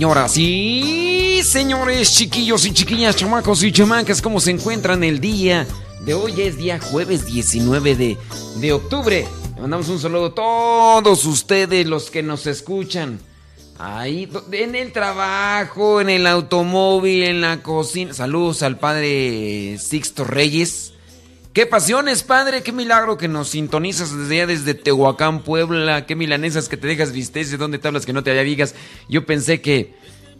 Señoras y señores, chiquillos y chiquillas, chamacos y chamacas, ¿cómo se encuentran el día de hoy? Es día jueves 19 de, de octubre. Le mandamos un saludo a todos ustedes, los que nos escuchan. Ahí, en el trabajo, en el automóvil, en la cocina. Saludos al padre Sixto Reyes. Qué pasiones, padre, qué milagro que nos sintonizas desde allá, desde Tehuacán, Puebla, qué milanesas que te dejas vistes, de dónde te hablas que no te vigas. Yo pensé que,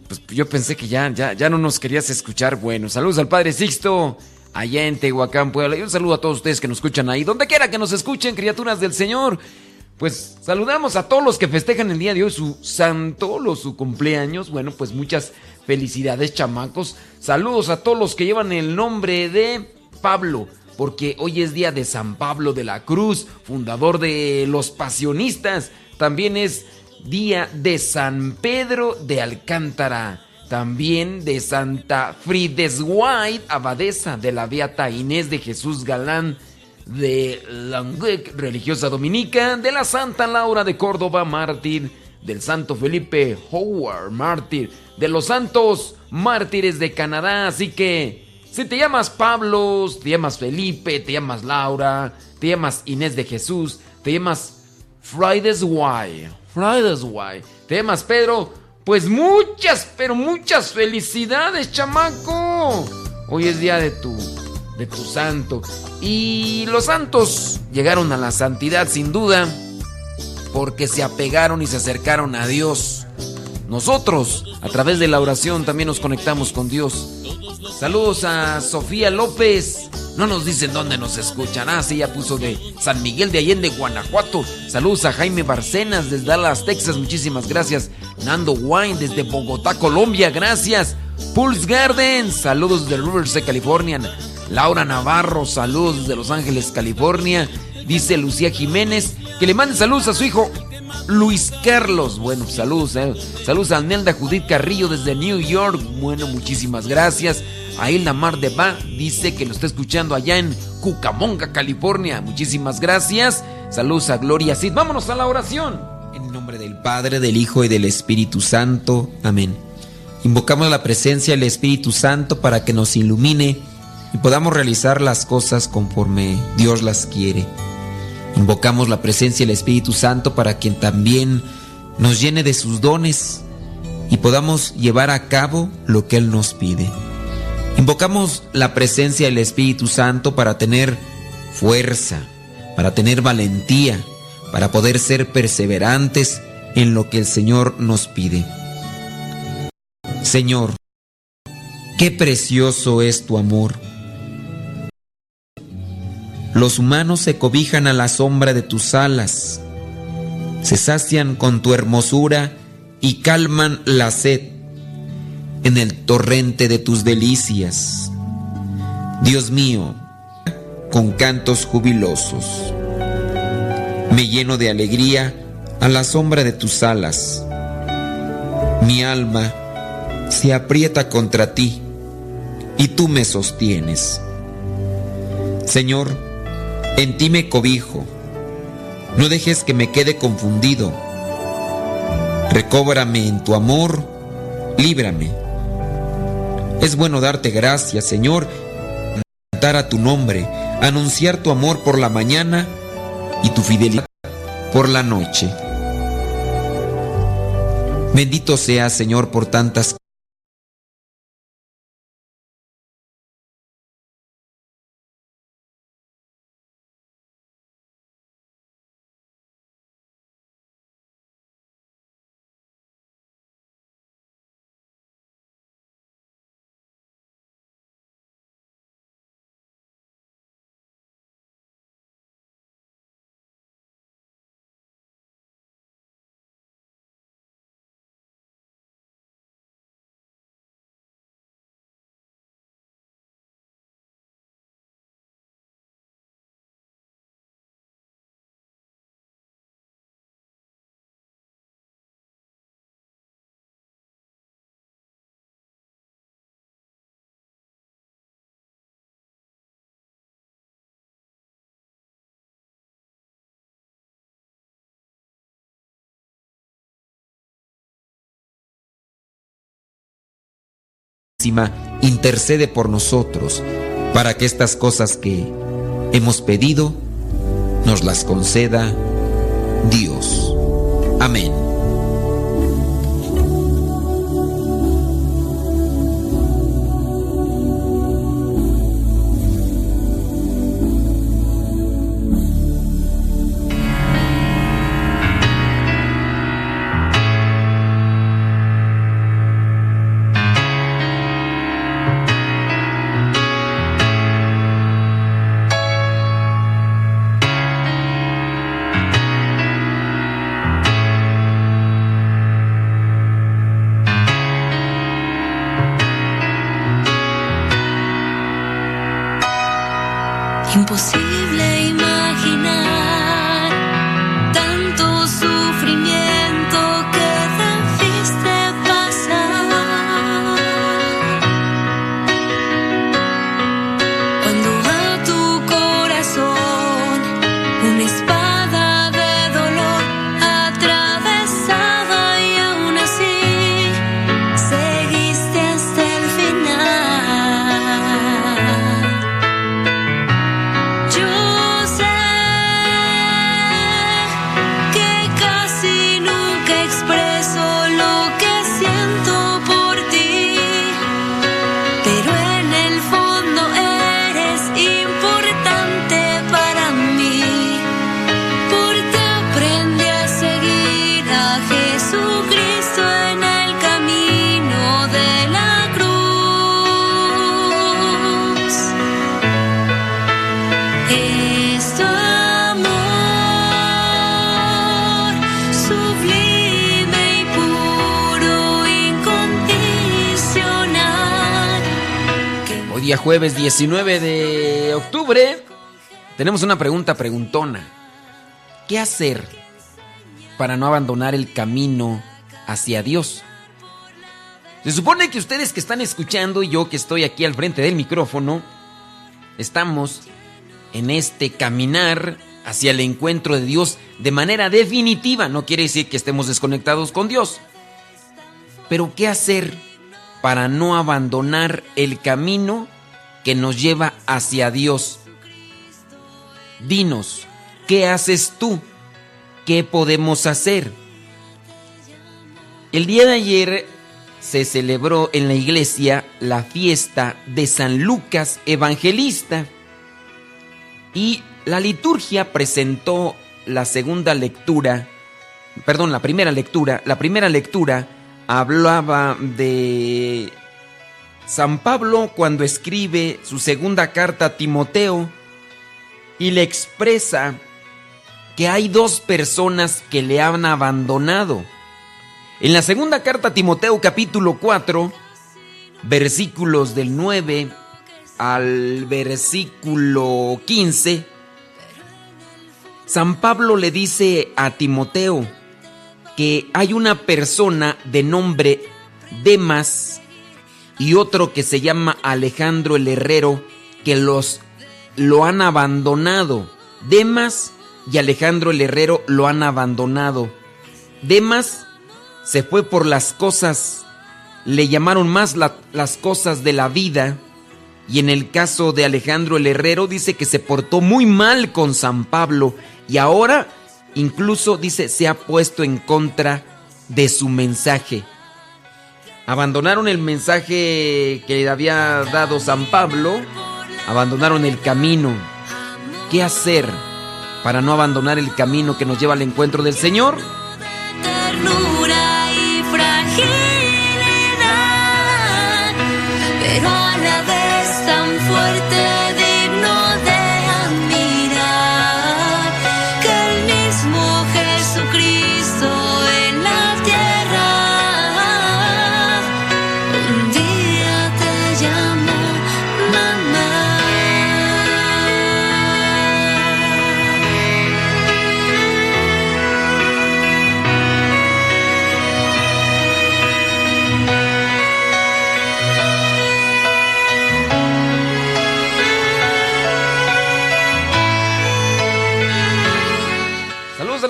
pues yo pensé que ya, ya, ya no nos querías escuchar. Bueno, saludos al padre Sixto, allá en Tehuacán, Puebla. Y un saludo a todos ustedes que nos escuchan ahí, donde quiera que nos escuchen, criaturas del Señor. Pues saludamos a todos los que festejan el día de hoy su santo, los su cumpleaños. Bueno, pues muchas felicidades, chamacos. Saludos a todos los que llevan el nombre de Pablo, porque hoy es día de San Pablo de la Cruz, fundador de los pasionistas. También es día de San Pedro de Alcántara. También de Santa White, abadesa de la Beata Inés de Jesús Galán de Languec, religiosa dominica, de la Santa Laura de Córdoba, mártir, del Santo Felipe Howard, mártir, de los santos mártires de Canadá. Así que, si te llamas Pablo, te llamas Felipe, te llamas Laura, te llamas Inés de Jesús, te llamas Fridays Why, Fridays Why, te llamas Pedro, pues muchas, pero muchas felicidades, chamaco. Hoy es día de tu de tu santo. Y los santos llegaron a la santidad sin duda porque se apegaron y se acercaron a Dios. Nosotros, a través de la oración, también nos conectamos con Dios. Saludos a Sofía López. No nos dicen dónde nos escuchan. Ah, sí, ya puso de San Miguel de Allende, Guanajuato. Saludos a Jaime Barcenas desde Dallas, Texas. Muchísimas gracias. Nando Wine desde Bogotá, Colombia. Gracias. Pulse Garden. Saludos de Riverside, California. Laura Navarro. Saludos de Los Ángeles, California. Dice Lucía Jiménez que le mande saludos a su hijo Luis Carlos. Bueno, saludos. eh. Saludos a Nelda Judith Carrillo desde New York. Bueno, muchísimas gracias. A Hilda Mar de Ba dice que lo está escuchando allá en Cucamonga, California. Muchísimas gracias. Saludos a Gloria Cid. Vámonos a la oración. En nombre del Padre, del Hijo y del Espíritu Santo. Amén. Invocamos la presencia del Espíritu Santo para que nos ilumine y podamos realizar las cosas conforme Dios las quiere. Invocamos la presencia del Espíritu Santo para que también nos llene de sus dones y podamos llevar a cabo lo que Él nos pide. Invocamos la presencia del Espíritu Santo para tener fuerza, para tener valentía, para poder ser perseverantes en lo que el Señor nos pide. Señor, qué precioso es tu amor. Los humanos se cobijan a la sombra de tus alas, se sacian con tu hermosura y calman la sed en el torrente de tus delicias. Dios mío, con cantos jubilosos, me lleno de alegría a la sombra de tus alas. Mi alma se aprieta contra ti y tú me sostienes. Señor, en ti me cobijo. No dejes que me quede confundido. Recóbrame en tu amor, líbrame. Es bueno darte gracias, Señor, cantar a tu nombre, anunciar tu amor por la mañana y tu fidelidad por la noche. Bendito sea, Señor, por tantas intercede por nosotros para que estas cosas que hemos pedido nos las conceda Dios. Amén. Jueves 19 de octubre, tenemos una pregunta preguntona. ¿Qué hacer para no abandonar el camino hacia Dios? Se supone que ustedes que están escuchando y yo que estoy aquí al frente del micrófono, estamos en este caminar hacia el encuentro de Dios de manera definitiva. No quiere decir que estemos desconectados con Dios. Pero ¿qué hacer para no abandonar el camino que nos lleva hacia Dios. Dinos, ¿qué haces tú? ¿Qué podemos hacer? El día de ayer se celebró en la iglesia la fiesta de San Lucas Evangelista y la liturgia presentó la segunda lectura, perdón, la primera lectura, la primera lectura hablaba de San Pablo cuando escribe su segunda carta a Timoteo y le expresa que hay dos personas que le han abandonado. En la segunda carta a Timoteo capítulo 4, versículos del 9 al versículo 15, San Pablo le dice a Timoteo que hay una persona de nombre Demas y otro que se llama Alejandro el Herrero que los lo han abandonado. Demas y Alejandro el Herrero lo han abandonado. Demas se fue por las cosas, le llamaron más las cosas de la vida. Y en el caso de Alejandro el Herrero dice que se portó muy mal con San Pablo y ahora incluso dice se ha puesto en contra de su mensaje. Abandonaron el mensaje que le había dado San Pablo, abandonaron el camino. ¿Qué hacer para no abandonar el camino que nos lleva al encuentro del Señor?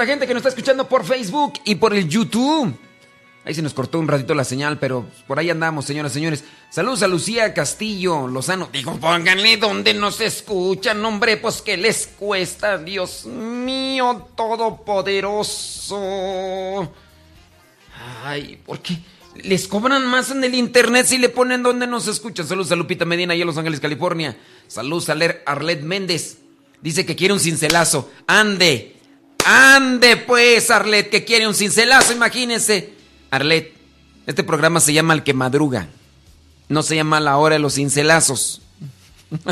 La gente que nos está escuchando por Facebook y por el YouTube. Ahí se nos cortó un ratito la señal, pero por ahí andamos, señoras y señores. Saludos a Lucía Castillo Lozano. Digo, pónganle donde nos escuchan, hombre, pues que les cuesta, Dios mío, todopoderoso. Ay, ¿por qué? Les cobran más en el internet si le ponen donde nos escuchan. Saludos a Lupita Medina y a Los Ángeles, California. Saludos a Arlet Méndez. Dice que quiere un cincelazo. Ande. Ande pues, Arlet, que quiere un cincelazo, imagínense. Arlet, este programa se llama El que madruga. No se llama La hora de los cincelazos.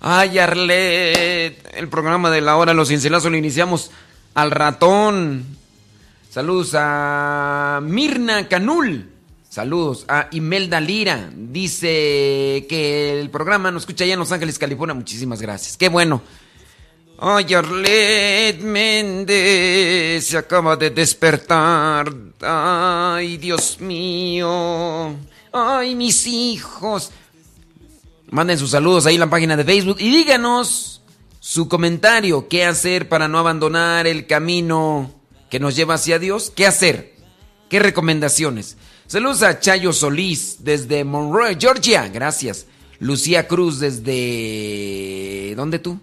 Ay, Arlet, el programa de La hora de los cincelazos lo iniciamos al ratón. Saludos a Mirna Canul. Saludos a Imelda Lira. Dice que el programa nos escucha allá en Los Ángeles, California. Muchísimas gracias. Qué bueno. Ay, Arlet Méndez se acaba de despertar. Ay, Dios mío. Ay, mis hijos. Manden sus saludos ahí en la página de Facebook y díganos su comentario. ¿Qué hacer para no abandonar el camino que nos lleva hacia Dios? ¿Qué hacer? ¿Qué recomendaciones? Saludos a Chayo Solís desde Monroe, Georgia. Gracias. Lucía Cruz desde... ¿Dónde tú?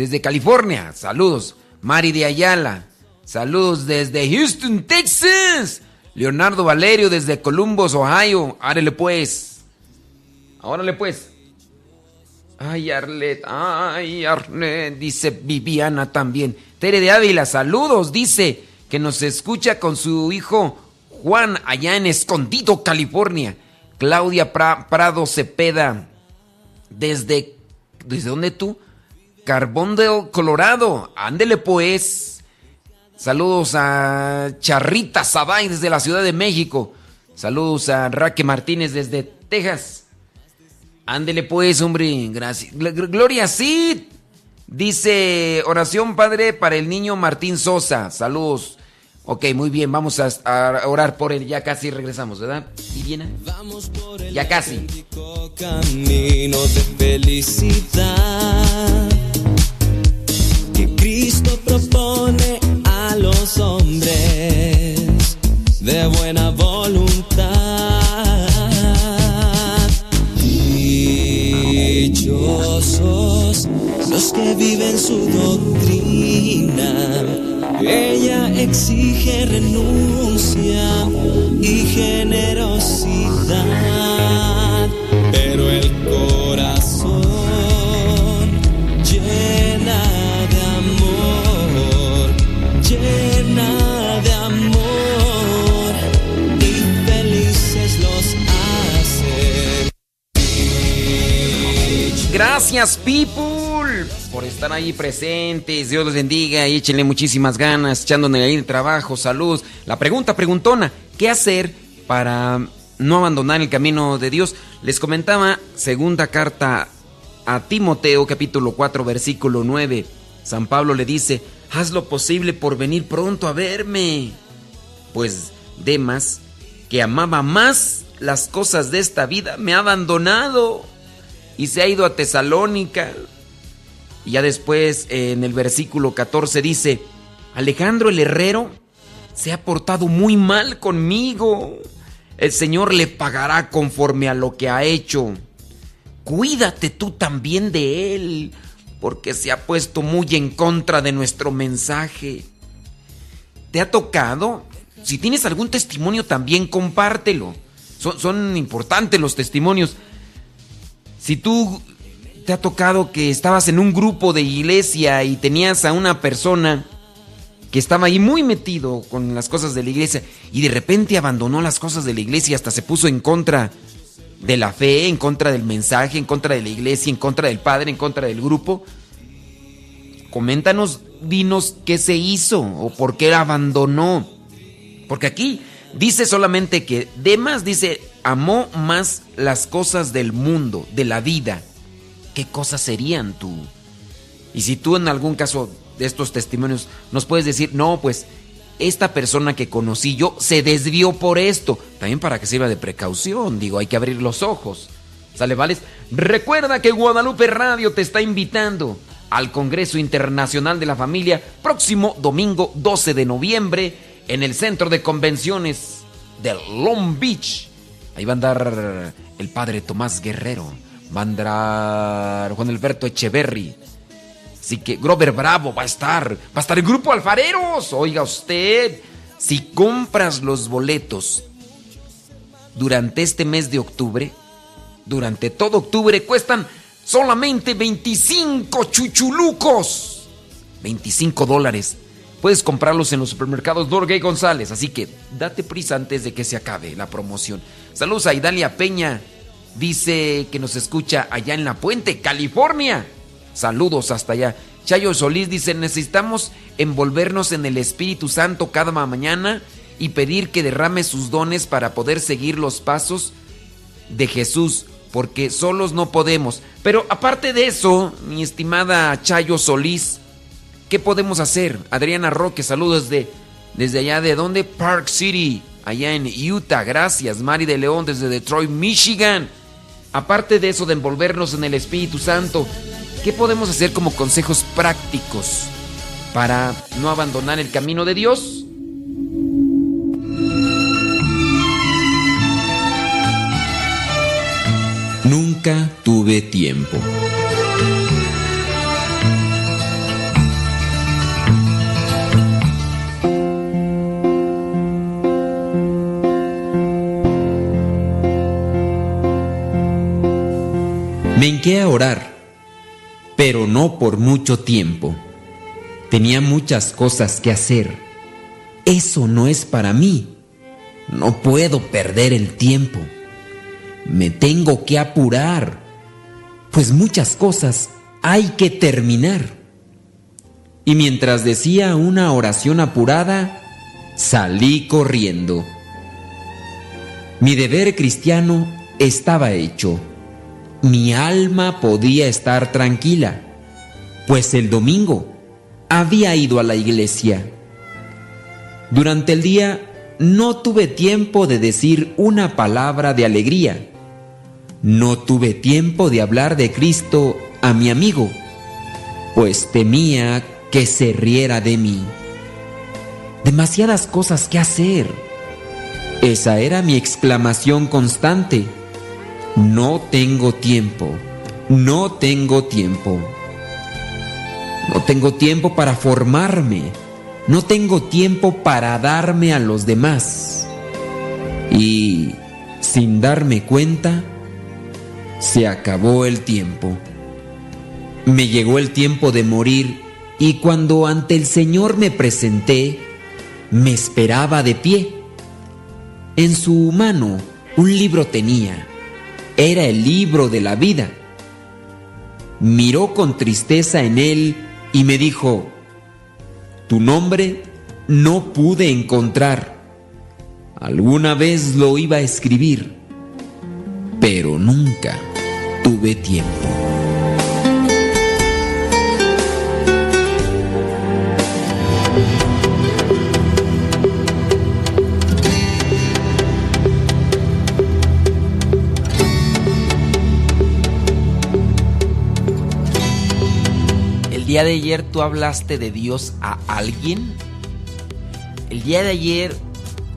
Desde California. Saludos. Mari de Ayala. Saludos desde Houston, Texas. Leonardo Valerio desde Columbus, Ohio. Árele pues. Órale pues. Ay, Arlet. Ay, Arlet. Dice Viviana también. Tere de Ávila, saludos. Dice que nos escucha con su hijo Juan allá en Escondido, California. Claudia Prado Cepeda. Desde... ¿Desde dónde tú? Carbón de Colorado. Ándele pues. Saludos a Charrita Sabay desde la Ciudad de México. Saludos a Raque Martínez desde Texas. Ándele pues, hombre. Gracias. Gloria Cid. Dice oración padre para el niño Martín Sosa. Saludos. Ok, muy bien, vamos a, orar por él. Ya casi regresamos, ¿verdad? ¿Y viene? Ya casi. Camino de felicidad Cristo propone a los hombres de buena voluntad. Dichosos los que viven su doctrina. Ella exige renuncia y generosidad, Gracias, people. por estar ahí presentes. Dios les bendiga y échenle muchísimas ganas, echándole ahí el trabajo, salud. La pregunta preguntona, ¿qué hacer para no abandonar el camino de Dios? Les comentaba, segunda carta a Timoteo, capítulo 4, versículo 9. San Pablo le dice, haz lo posible por venir pronto a verme. Pues Demas, que amaba más las cosas de esta vida, me ha abandonado y se ha ido a Tesalónica. Y ya después en el versículo 14 dice, Alejandro el herrero se ha portado muy mal conmigo. El Señor le pagará conforme a lo que ha hecho. Cuídate tú también de él, porque se ha puesto muy en contra de nuestro mensaje. ¿Te ha tocado? Si tienes algún testimonio también compártelo. Son, son importantes los testimonios. Si tú te ha tocado que estabas en un grupo de iglesia y tenías a una persona que estaba ahí muy metido con las cosas de la iglesia y de repente abandonó las cosas de la iglesia hasta se puso en contra de la fe, en contra del mensaje, en contra de la iglesia, en contra del padre, en contra del grupo. Coméntanos, dinos qué se hizo o por qué abandonó. Porque aquí dice solamente que Demas dice, amó más las cosas del mundo, de la vida. ¿Qué cosas serían tú? Y si tú en algún caso de estos testimonios nos puedes decir, no, pues esta persona que conocí yo se desvió por esto. También para que sirva de precaución, digo, hay que abrir los ojos. ¿Sale, vales? Recuerda que Guadalupe Radio te está invitando al Congreso Internacional de la Familia próximo domingo 12 de noviembre en el Centro de Convenciones de Long Beach. Ahí va a andar el padre Tomás Guerrero, va a andar Juan Alberto Echeverry. Así que Grover Bravo va a estar, va a estar el grupo Alfareros. Oiga usted, si compras los boletos durante este mes de octubre, durante todo octubre cuestan solamente 25 chuchulucos. 25 dólares. Puedes comprarlos en los supermercados Dorgay González, así que date prisa antes de que se acabe la promoción. Saludos a Idalia Peña, dice que nos escucha allá en La Puente, California. Saludos hasta allá. Chayo Solís dice, necesitamos envolvernos en el Espíritu Santo cada mañana y pedir que derrame sus dones para poder seguir los pasos de Jesús, porque solos no podemos. Pero aparte de eso, mi estimada Chayo Solís, ¿qué podemos hacer? Adriana Roque, saludos desde, desde allá de dónde? Park City, allá en Utah. Gracias, Mari de León desde Detroit, Michigan. Aparte de eso de envolvernos en el Espíritu Santo, ¿qué podemos hacer como consejos prácticos para no abandonar el camino de Dios? Nunca tuve tiempo. Me hinqué a orar, pero no por mucho tiempo. Tenía muchas cosas que hacer. Eso no es para mí. No puedo perder el tiempo. Me tengo que apurar, pues muchas cosas hay que terminar. Y mientras decía una oración apurada, salí corriendo. Mi deber cristiano estaba hecho. Mi alma podía estar tranquila, pues el domingo había ido a la iglesia. Durante el día no tuve tiempo de decir una palabra de alegría. No tuve tiempo de hablar de Cristo a mi amigo, pues temía que se riera de mí. Demasiadas cosas que hacer. Esa era mi exclamación constante. No tengo tiempo, no tengo tiempo. No tengo tiempo para formarme, no tengo tiempo para darme a los demás. Y sin darme cuenta, se acabó el tiempo. Me llegó el tiempo de morir y cuando ante el Señor me presenté, me esperaba de pie. En su mano un libro tenía. Era el libro de la vida. miró con tristeza en él y me dijo, tu nombre no pude encontrar. Alguna vez lo iba a escribir, pero nunca tuve tiempo. Día de ayer tú hablaste de Dios a alguien? ¿El día de ayer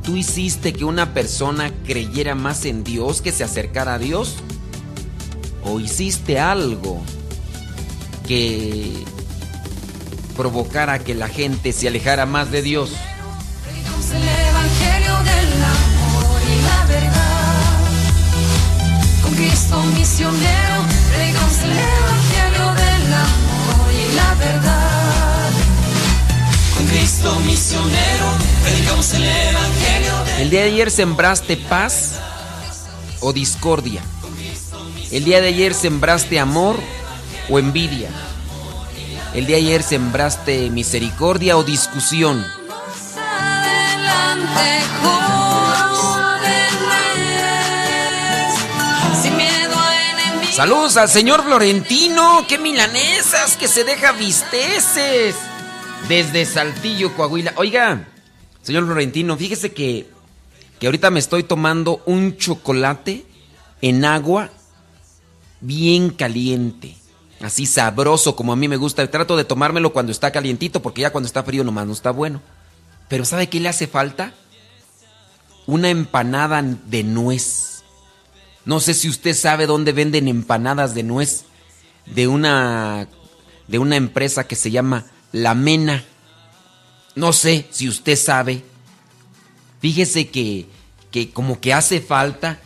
tú hiciste que una persona creyera más en Dios, que se acercara a Dios? ¿O hiciste algo que provocara que la gente se alejara más de Dios? El evangelio Cristo misionero, predicamos el evangelio ¿El día de ayer sembraste paz o discordia? ¿El día de ayer sembraste amor o envidia? ¿El día de ayer sembraste misericordia o discusión? Saludos al señor Florentino, qué milanesas, que se deja visteces. Desde Saltillo, Coahuila. Oiga, señor Florentino, fíjese que, que ahorita me estoy tomando un chocolate en agua bien caliente. Así sabroso como a mí me gusta. Trato de tomármelo cuando está calientito porque ya cuando está frío nomás no está bueno. Pero ¿sabe qué le hace falta? Una empanada de nuez. No sé si usted sabe dónde venden empanadas de nuez de una de una empresa que se llama La Mena. No sé si usted sabe. Fíjese que que como que hace falta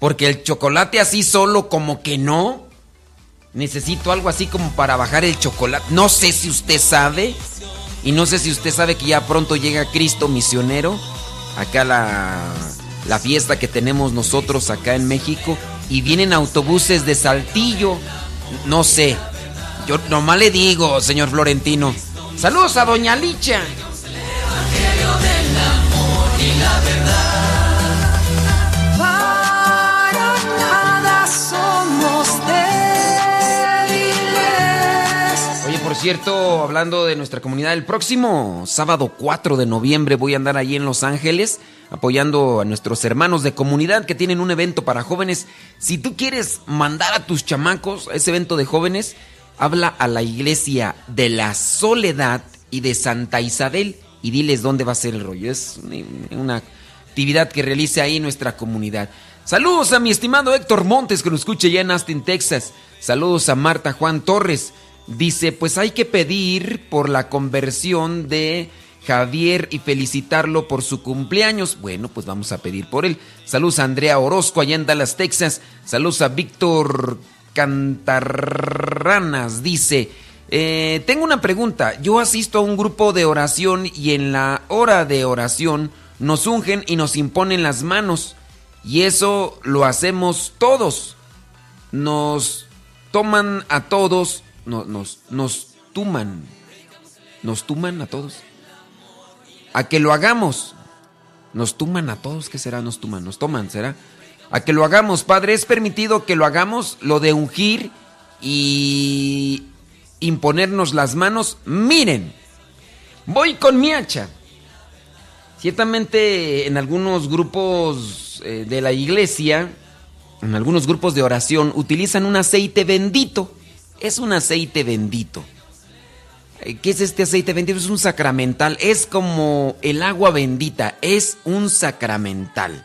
porque el chocolate así solo como que no. Necesito algo así como para bajar el chocolate. No sé si usted sabe. Y no sé si usted sabe que ya pronto llega Cristo misionero. Acá la, la fiesta que tenemos nosotros acá en México. Y vienen autobuses de Saltillo. No sé. Yo nomás le digo, señor Florentino. Saludos a Doña Licha. Para nada somos débiles. Oye, por cierto, hablando de nuestra comunidad, el próximo sábado 4 de noviembre voy a andar ahí en Los Ángeles apoyando a nuestros hermanos de comunidad que tienen un evento para jóvenes. Si tú quieres mandar a tus chamacos a ese evento de jóvenes, habla a la iglesia de la Soledad y de Santa Isabel y diles dónde va a ser el rollo. Es una actividad que realiza ahí nuestra comunidad. Saludos a mi estimado Héctor Montes que lo escucha ya en Austin, Texas. Saludos a Marta Juan Torres. Dice, pues hay que pedir por la conversión de Javier y felicitarlo por su cumpleaños. Bueno, pues vamos a pedir por él. Saludos a Andrea Orozco allá en Dallas, Texas. Saludos a Víctor Cantarranas. Dice, eh, tengo una pregunta. Yo asisto a un grupo de oración y en la hora de oración nos ungen y nos imponen las manos. Y eso lo hacemos todos. Nos toman a todos, no- nos, nos tuman. Nos tuman a todos. A que lo hagamos. Nos tuman a todos. ¿Qué será? Nos tuman, nos toman, ¿será? A que lo hagamos, Padre. Es permitido que lo hagamos, lo de ungir y imponernos las manos. Miren, voy con mi hacha. Ciertamente en algunos grupos eh, de la iglesia, en algunos grupos de oración, utilizan un aceite bendito. Es un aceite bendito. Eh, ¿Qué es este aceite bendito? Es un sacramental. Es como el agua bendita. Es un sacramental.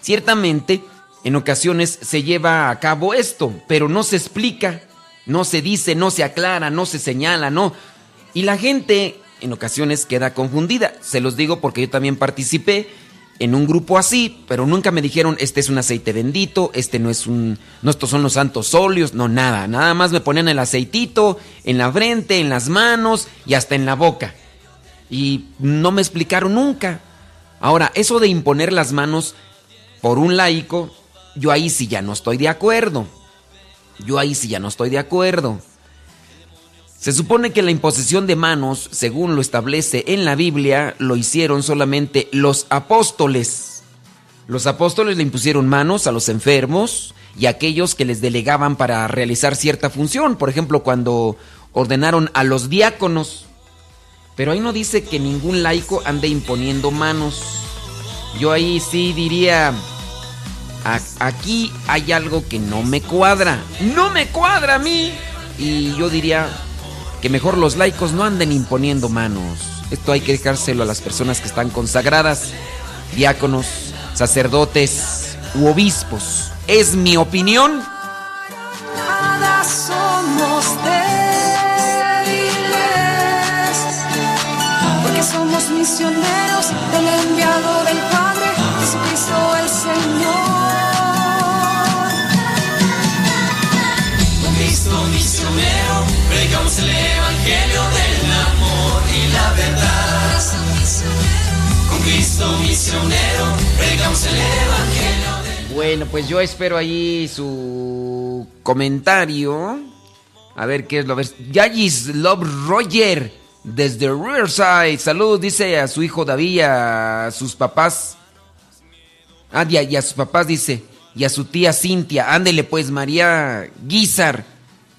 Ciertamente, en ocasiones se lleva a cabo esto, pero no se explica, no se dice, no se aclara, no se señala, no. Y la gente en ocasiones queda confundida. Se los digo porque yo también participé en un grupo así, pero nunca me dijeron, este es un aceite bendito, este no es un, no estos son los santos óleos, no nada, nada más me ponían el aceitito en la frente, en las manos y hasta en la boca. Y no me explicaron nunca. Ahora, eso de imponer las manos por un laico, yo ahí sí ya no estoy de acuerdo. Yo ahí sí ya no estoy de acuerdo. Se supone que la imposición de manos, según lo establece en la Biblia, lo hicieron solamente los apóstoles. Los apóstoles le impusieron manos a los enfermos y a aquellos que les delegaban para realizar cierta función. Por ejemplo, cuando ordenaron a los diáconos. Pero ahí no dice que ningún laico ande imponiendo manos. Yo ahí sí diría, aquí hay algo que no me cuadra. No me cuadra a mí. Y yo diría, que mejor los laicos no anden imponiendo manos. Esto hay que dejárselo a las personas que están consagradas, diáconos, sacerdotes u obispos. Es mi opinión. somos porque somos misioneros el evangelio del amor y la verdad. Con Cristo misionero, pregamos el evangelio del Bueno, pues yo espero ahí su comentario. A ver qué es lo ves. Yagis Love Roger desde Riverside. Saludos, dice a su hijo David, a sus papás. Ah, y a, y a sus papás dice. Y a su tía Cintia. Ándele pues, María Guizar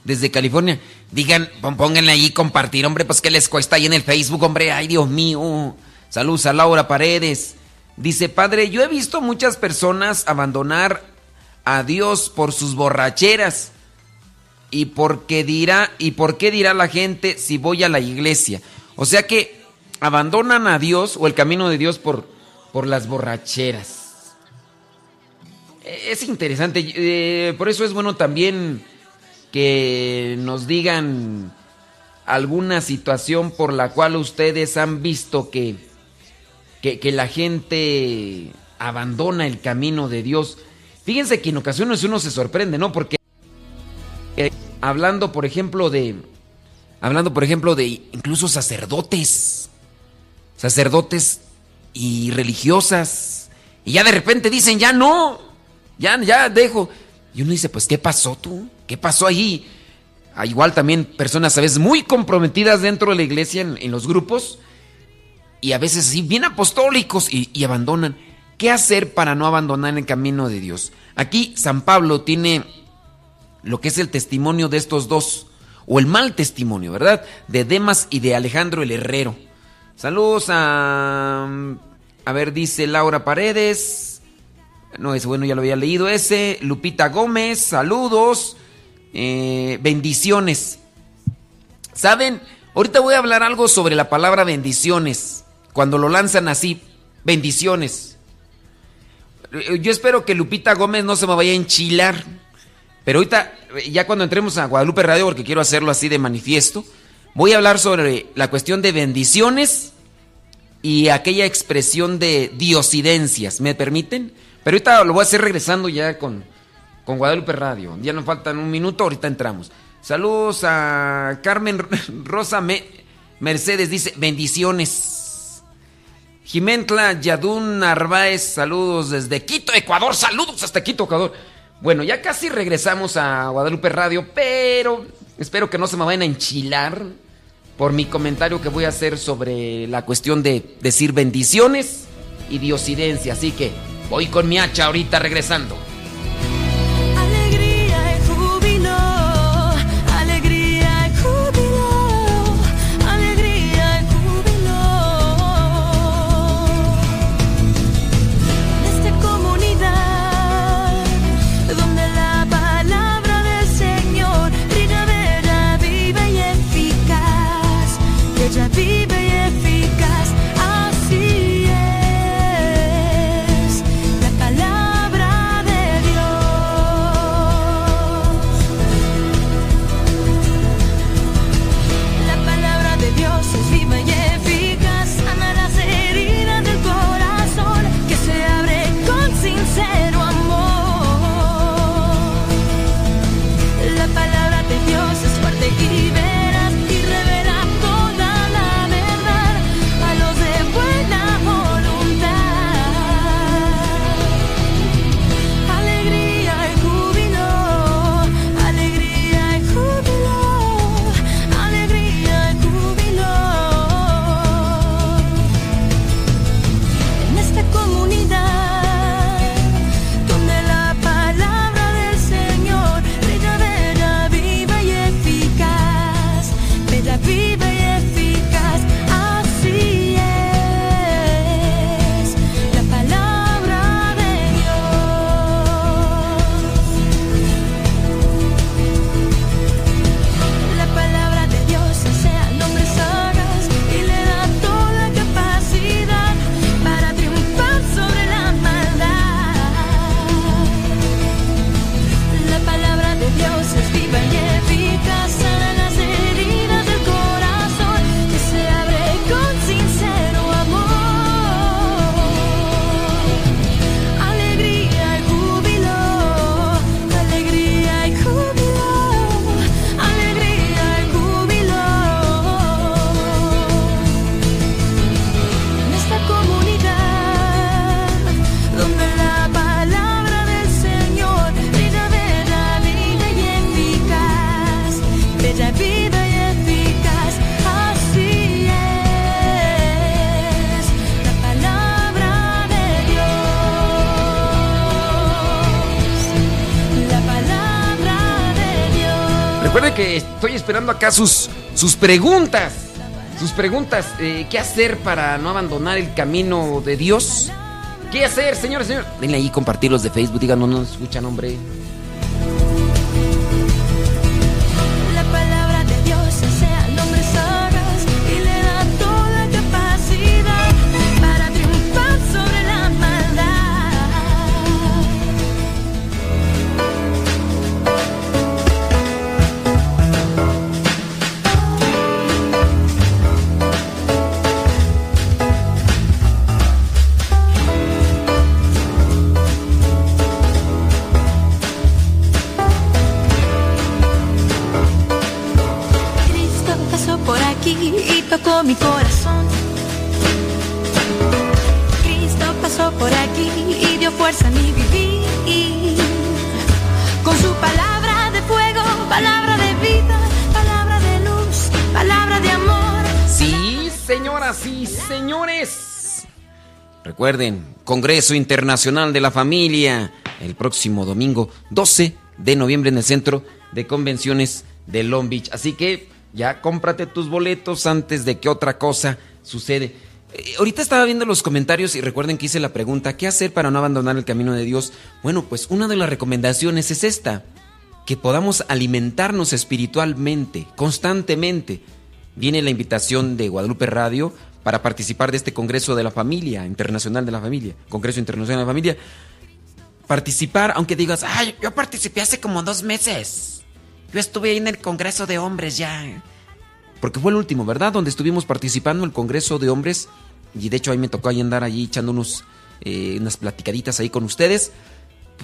desde California. Digan, pónganle ahí compartir, hombre, pues que les cuesta ahí en el Facebook, hombre. Ay, Dios mío. Saludos a Laura Paredes. Dice, padre, yo he visto muchas personas abandonar a Dios por sus borracheras. ¿Y por qué dirá, y por qué dirá la gente si voy a la iglesia? O sea que abandonan a Dios o el camino de Dios por, por las borracheras. Es interesante, eh, por eso es bueno también que nos digan alguna situación por la cual ustedes han visto que, que, la gente abandona el camino de Dios. Fíjense que en ocasiones uno se sorprende, ¿no? Porque eh, hablando, por ejemplo, de. Hablando, por ejemplo, de incluso sacerdotes. Sacerdotes y religiosas. Y ya de repente dicen, ya no. Ya, ya dejo. Y uno dice, pues, ¿qué pasó tú? ¿Qué pasó ahí? Ah, igual también personas a veces muy comprometidas dentro de la iglesia en, los grupos y a veces así bien apostólicos y, abandonan. ¿Qué hacer para no abandonar el camino de Dios? Aquí San Pablo tiene lo que es el testimonio de estos dos, o el mal testimonio, ¿verdad? De Demas y de Alejandro el Herrero. Saludos a... A ver, dice Laura Paredes. No, ese bueno ya lo había leído ese. Lupita Gómez, saludos. Eh, bendiciones. ¿Saben? Ahorita voy a hablar algo sobre la palabra bendiciones. Cuando lo lanzan así, bendiciones. Eh, yo espero que Lupita Gómez no se me vaya a enchilar. Pero ahorita, ya cuando entremos a Guadalupe Radio, porque quiero hacerlo así de manifiesto, voy a hablar sobre la cuestión de bendiciones y aquella expresión de diosidencias. ¿Me permiten? Pero ahorita lo voy a hacer regresando ya con, con Guadalupe Radio. Ya nos faltan un minuto, ahorita entramos. Saludos a Carmen Rosa Mercedes, dice bendiciones. Jimentla Yadun Narváez, saludos desde Quito, Ecuador. Saludos hasta Quito, Ecuador. Bueno, ya casi regresamos a Guadalupe Radio, pero espero que no se me vayan a enchilar por mi comentario que voy a hacer sobre la cuestión de decir bendiciones y diosidencia. Así que Voy con mi hacha ahorita regresando. Esperando acá sus, sus preguntas. Sus preguntas. eh, ¿Qué hacer para no abandonar el camino de Dios? ¿Qué hacer, señores, señores? Denle ahí compartirlos de Facebook. Díganos, no nos escuchan, hombre. Y señores. Recuerden, Congreso Internacional de la Familia, el próximo domingo 12 de noviembre en el Centro de Convenciones de Long Beach. Así que ya cómprate tus boletos antes de que otra cosa sucede. Eh, ahorita estaba viendo los comentarios y recuerden que hice la pregunta, ¿qué hacer para no abandonar el camino de Dios? Bueno, pues una de las recomendaciones es esta, que podamos alimentarnos espiritualmente, constantemente. Viene la invitación de Guadalupe Radio para participar de este Congreso de la Familia, Internacional de la Familia, Congreso Internacional de la Familia. Participar, aunque digas, ay, yo participé hace como dos meses. Yo estuve ahí en el Congreso de Hombres ya. Porque fue el último, ¿verdad? Donde estuvimos participando el Congreso de Hombres. Y de hecho ahí me tocó ahí andar allí echando unos, eh, unas platicaditas ahí con ustedes.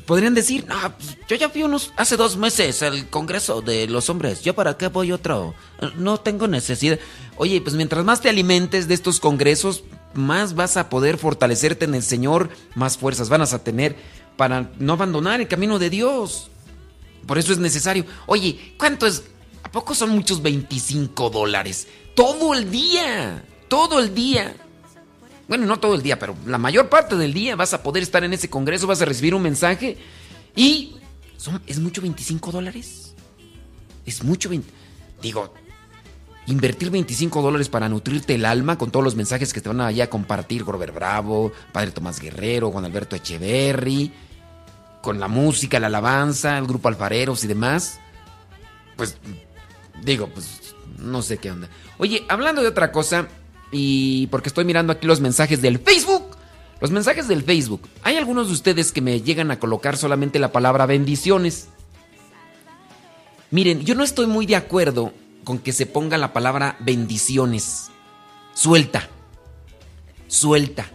Podrían decir, no, pues, yo ya fui unos hace dos meses al Congreso de los Hombres. ¿Yo para qué voy otro? No tengo necesidad. Oye, pues mientras más te alimentes de estos congresos, más vas a poder fortalecerte en el Señor, más fuerzas van a tener para no abandonar el camino de Dios. Por eso es necesario. Oye, ¿cuánto es? ¿A poco son muchos 25 dólares? Todo el día. Todo el día. Bueno, no todo el día, pero la mayor parte del día vas a poder estar en ese congreso, vas a recibir un mensaje y... son- ¿Es mucho 25 dólares? Es mucho 20... Digo, invertir 25 dólares para nutrirte el alma con todos los mensajes que te van allá a compartir Robert Bravo, Padre Tomás Guerrero, Juan Alberto Echeverry, con la música, la alabanza, el grupo Alfareros y demás. Pues, digo, pues, no sé qué onda. Oye, hablando de otra cosa, y porque estoy mirando aquí los mensajes del Facebook. Los mensajes del Facebook. Hay algunos de ustedes que me llegan a colocar solamente la palabra bendiciones. Miren, yo no estoy muy de acuerdo con que se ponga la palabra bendiciones. Suelta. Suelta.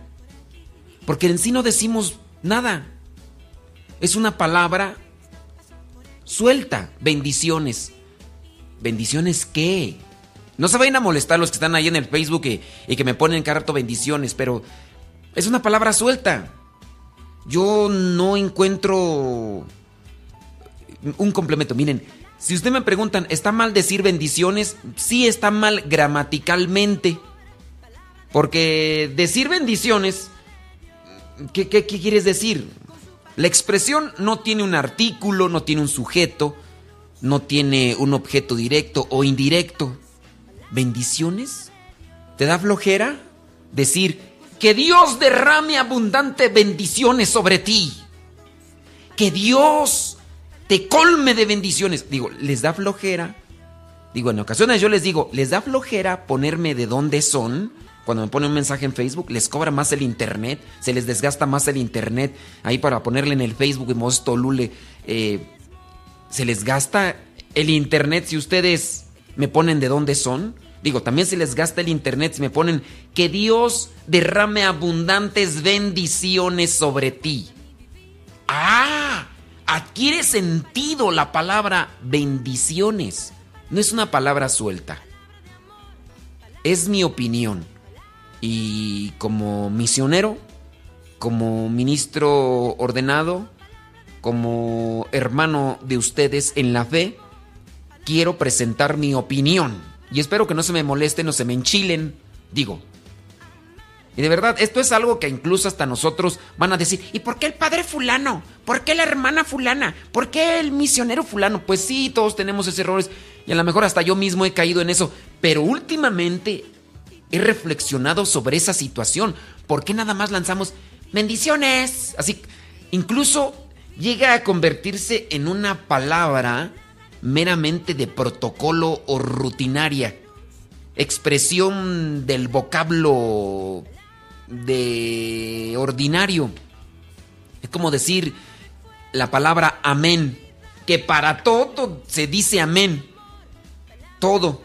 Porque en sí no decimos nada. Es una palabra suelta. Bendiciones. ¿Bendiciones qué? No se vayan a molestar los que están ahí en el Facebook y, que me ponen cada rato bendiciones, pero es una palabra suelta. Yo no encuentro un complemento. Miren, si ustedes me preguntan, ¿está mal decir bendiciones? Sí está mal gramaticalmente. Porque decir bendiciones, ¿qué, qué, qué quieres decir? La expresión no tiene un artículo, no tiene un sujeto, no tiene un objeto directo o indirecto. ¿Bendiciones? ¿Te da flojera decir que Dios derrame abundante bendiciones sobre ti? Que Dios te colme de bendiciones. Digo, ¿les da flojera? Digo, en ocasiones yo les digo, ¿les da flojera ponerme de dónde son? Cuando me ponen un mensaje en Facebook, les cobra más el internet, se les desgasta más el internet ahí para ponerle en el Facebook y Mosto Lule. eh, se les gasta el internet si ustedes me ponen de dónde son. Digo, también se les gasta el internet si me ponen que Dios derrame abundantes bendiciones sobre ti. Ah, adquiere sentido la palabra bendiciones. No es una palabra suelta. Es mi opinión. Y como misionero, como ministro ordenado, como hermano de ustedes en la fe, quiero presentar mi opinión. Y espero que no se me molesten o se me enchilen. Digo, Y de verdad, esto es algo que incluso hasta nosotros van a decir, ¿y por qué el padre fulano? ¿Por qué la hermana fulana? ¿Por qué el misionero fulano? Pues sí, todos tenemos esos errores y a lo mejor hasta yo mismo he caído en eso, pero últimamente he reflexionado sobre esa situación. ¿Por qué nada más lanzamos bendiciones? Así, incluso llega a convertirse en una palabra meramente de protocolo o rutinaria, expresión del vocablo de ordinario. Es como decir la palabra amén, que para todo se dice amén. Todo.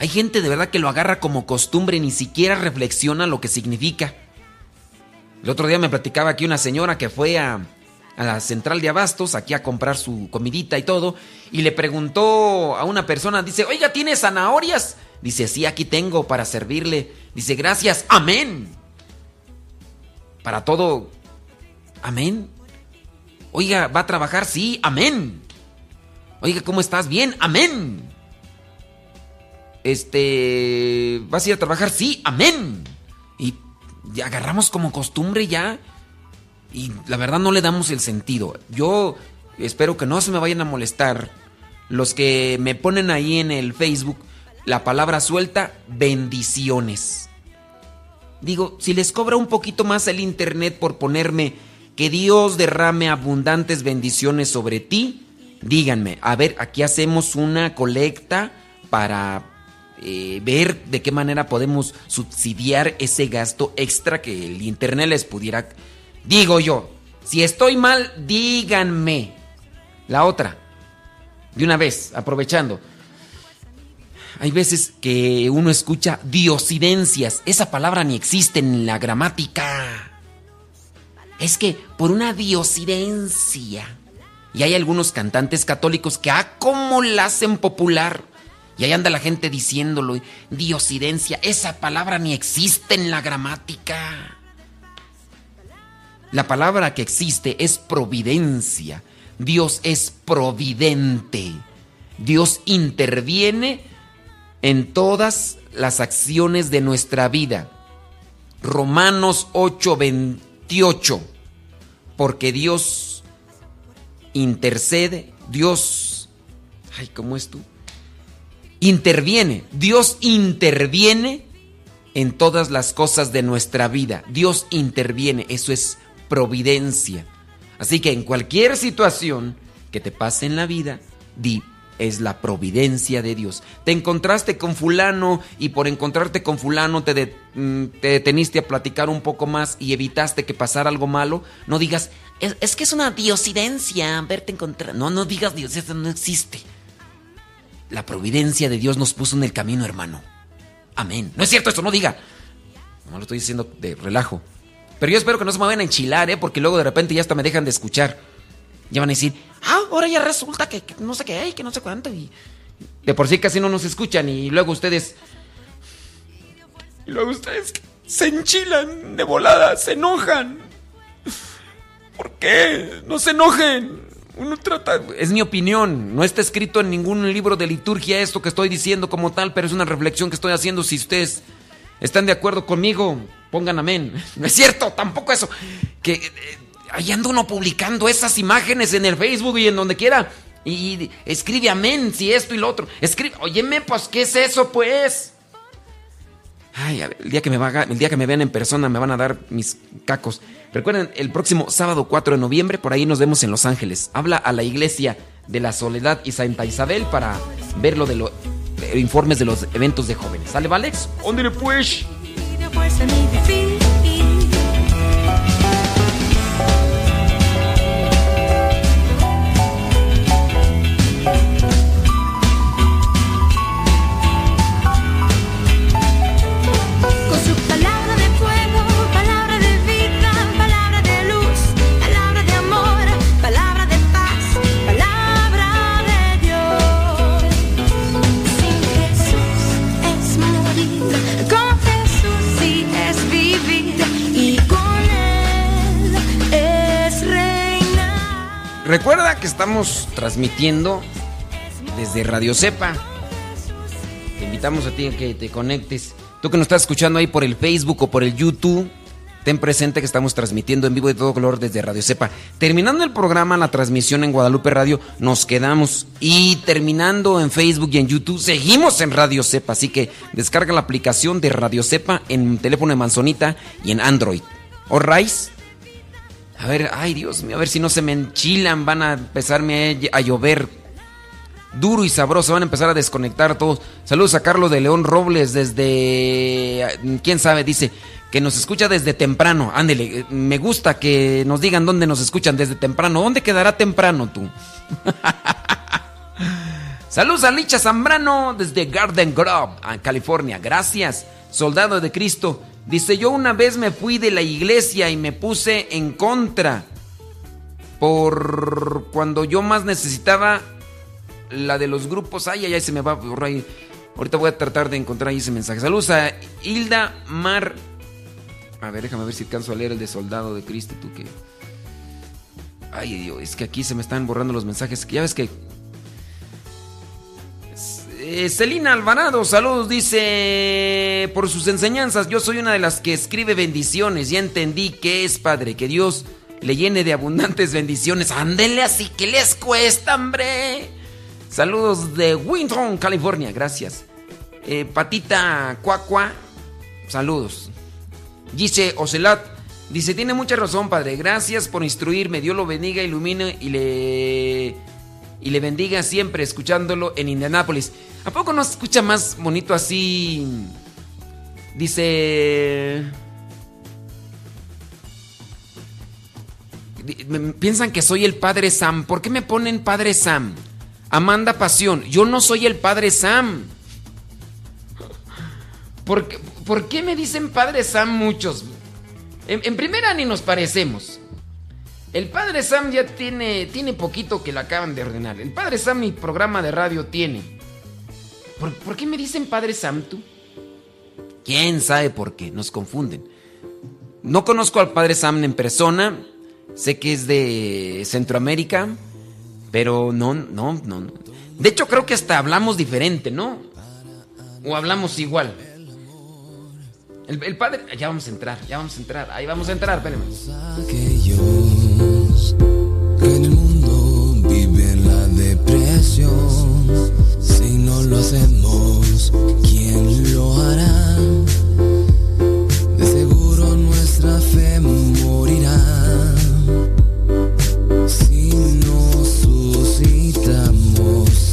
Hay gente de verdad que lo agarra como costumbre, ni siquiera reflexiona lo que significa. El otro día me platicaba aquí una señora que fue a, a la central de abastos, aquí a comprar su comidita y todo, y le preguntó a una persona, dice, oiga, ¿tiene zanahorias? Dice, sí, aquí tengo para servirle. Dice, gracias, amén. Para todo, amén. Oiga, ¿va a trabajar? Sí, amén. Oiga, ¿cómo estás? Bien, amén. Este, ¿vas a ir a trabajar? Sí, amén. Y agarramos como costumbre ya. Y la verdad no le damos el sentido. Yo espero que no se me vayan a molestar los que me ponen ahí en el Facebook la palabra suelta, bendiciones. Digo, si les cobra un poquito más el internet por ponerme que Dios derrame abundantes bendiciones sobre ti, díganme, a ver, aquí hacemos una colecta para eh, ver de qué manera podemos subsidiar ese gasto extra que el internet les pudiera... Digo yo, si estoy mal, díganme. La otra, de una vez, aprovechando. Hay veces que uno escucha diosidencias. Esa palabra ni existe en la gramática. Es que por una diosidencia. Y hay algunos cantantes católicos que, ah, la hacen popular. Y ahí anda la gente diciéndolo. Diosidencia. Esa palabra ni existe en la gramática. La palabra que existe es providencia. Dios es providente. Dios interviene en todas las acciones de nuestra vida. Romanos 8:28. Porque Dios intercede, Dios... Ay, ¿cómo es tú? Interviene, Dios interviene en todas las cosas de nuestra vida. Dios interviene, eso es providencia. Así que en cualquier situación que te pase en la vida, di, es la providencia de Dios. Te encontraste con fulano y por encontrarte con fulano te, te deteniste a platicar un poco más y evitaste que pasara algo malo. No digas, es, que es una diosidencia verte encontrar. No, no digas Dios, eso no existe. La providencia de Dios nos puso en el camino, hermano. Amén. No es cierto eso, no diga. No lo estoy diciendo de relajo. Pero yo espero que no se me vayan a enchilar, ¿eh? Porque luego de repente ya hasta me dejan de escuchar. Ya van a decir, ah, ahora ya resulta que, no sé qué, que no sé cuánto. Y de por sí casi no nos escuchan. Y luego ustedes. Y luego ustedes se enchilan de volada, se enojan. ¿Por qué? No se enojen. Uno trata. Es mi opinión. No está escrito en ningún libro de liturgia esto que estoy diciendo como tal, pero es una reflexión que estoy haciendo. Si ustedes están de acuerdo conmigo, pongan amén. No es cierto, tampoco eso. Que eh, ahí anda uno publicando esas imágenes en el Facebook y en donde quiera. Y, escribe amén, si esto y lo otro. Escribe, óyeme, pues, ¿qué es eso, pues? Ay, a ver, el día que me va, el día que me vean en persona me van a dar mis cacos. Recuerden, el próximo sábado 4 de noviembre, por ahí nos vemos en Los Ángeles. Habla a la iglesia de la Soledad y Santa Isabel para ver lo de los informes de los eventos de jóvenes. ¿Sale, Valex? ¿Dónde pues? Con Recuerda que estamos transmitiendo desde Radio Cepa. Te invitamos a ti a que te conectes. Tú que nos estás escuchando ahí por el Facebook o por el YouTube, ten presente que estamos transmitiendo en vivo de todo color desde Radio Cepa. Terminando el programa, la transmisión en Guadalupe Radio, nos quedamos. Y terminando en Facebook y en YouTube, seguimos en Radio Cepa. Así que descarga la aplicación de Radio Cepa en teléfono de Manzonita y en Android. ¿O Rice? A ver, ay Dios mío, a ver si no se me enchilan, van a empezarme a llover duro y sabroso. Van a empezar a desconectar todos. Saludos a Carlos de León Robles desde. ¿Quién sabe? Dice que nos escucha desde temprano. Ándele, me gusta que nos digan dónde nos escuchan desde temprano. ¿Dónde quedará temprano tú? Saludos a Licha Zambrano desde Garden Grove, California. Gracias. Soldado de Cristo. Dice, yo una vez me fui de la iglesia y me puse en contra. Por cuando yo más necesitaba la de los grupos. Ay, ay, ay, se me va por ahí. Ahorita voy a tratar de encontrar ahí ese mensaje. Saludos a Hilda Mar. A ver, déjame ver si alcanzo a leer el de Soldado de Cristo, tú que. Ay, Dios, es que aquí se me están borrando los mensajes. Ya ves que. Eh, Celina Alvarado, saludos, dice. Por sus enseñanzas, yo soy una de las que escribe bendiciones. Ya entendí que es Padre, que Dios le llene de abundantes bendiciones. Ándele así que les cuesta, hombre. Saludos de Winton, California, gracias. Eh, Patita Cuacua, saludos. Dice Ocelat, dice, tiene mucha razón, padre. Gracias por instruirme. Dios lo bendiga, ilumine y le, y le bendiga siempre escuchándolo en Indianápolis. ¿A poco no escucha más bonito así? Dice... Piensan que soy el padre Sam. ¿Por qué me ponen padre Sam? Amanda Pasión, yo no soy el padre Sam. ¿Por qué, por qué me dicen padre Sam muchos? En, en, primera ni nos parecemos. El padre Sam ya tiene, tiene poquito que lo acaban de ordenar. El padre Sam mi programa de radio tiene. ¿Por, ¿Por, qué me dicen padre Sam tú? ¿Quién sabe por qué? Nos confunden. No conozco al padre Sam en persona. Sé que es de Centroamérica. Pero no, no, no. De hecho, creo que hasta hablamos diferente, ¿no? O hablamos igual. El, el, padre. Ya vamos a entrar, ya vamos a entrar. Ahí vamos a entrar, espérenme. Que en el mundo viven la depresión. Si no lo hacemos, ¿quién lo hará? De seguro nuestra fe morirá. Si no suscitamos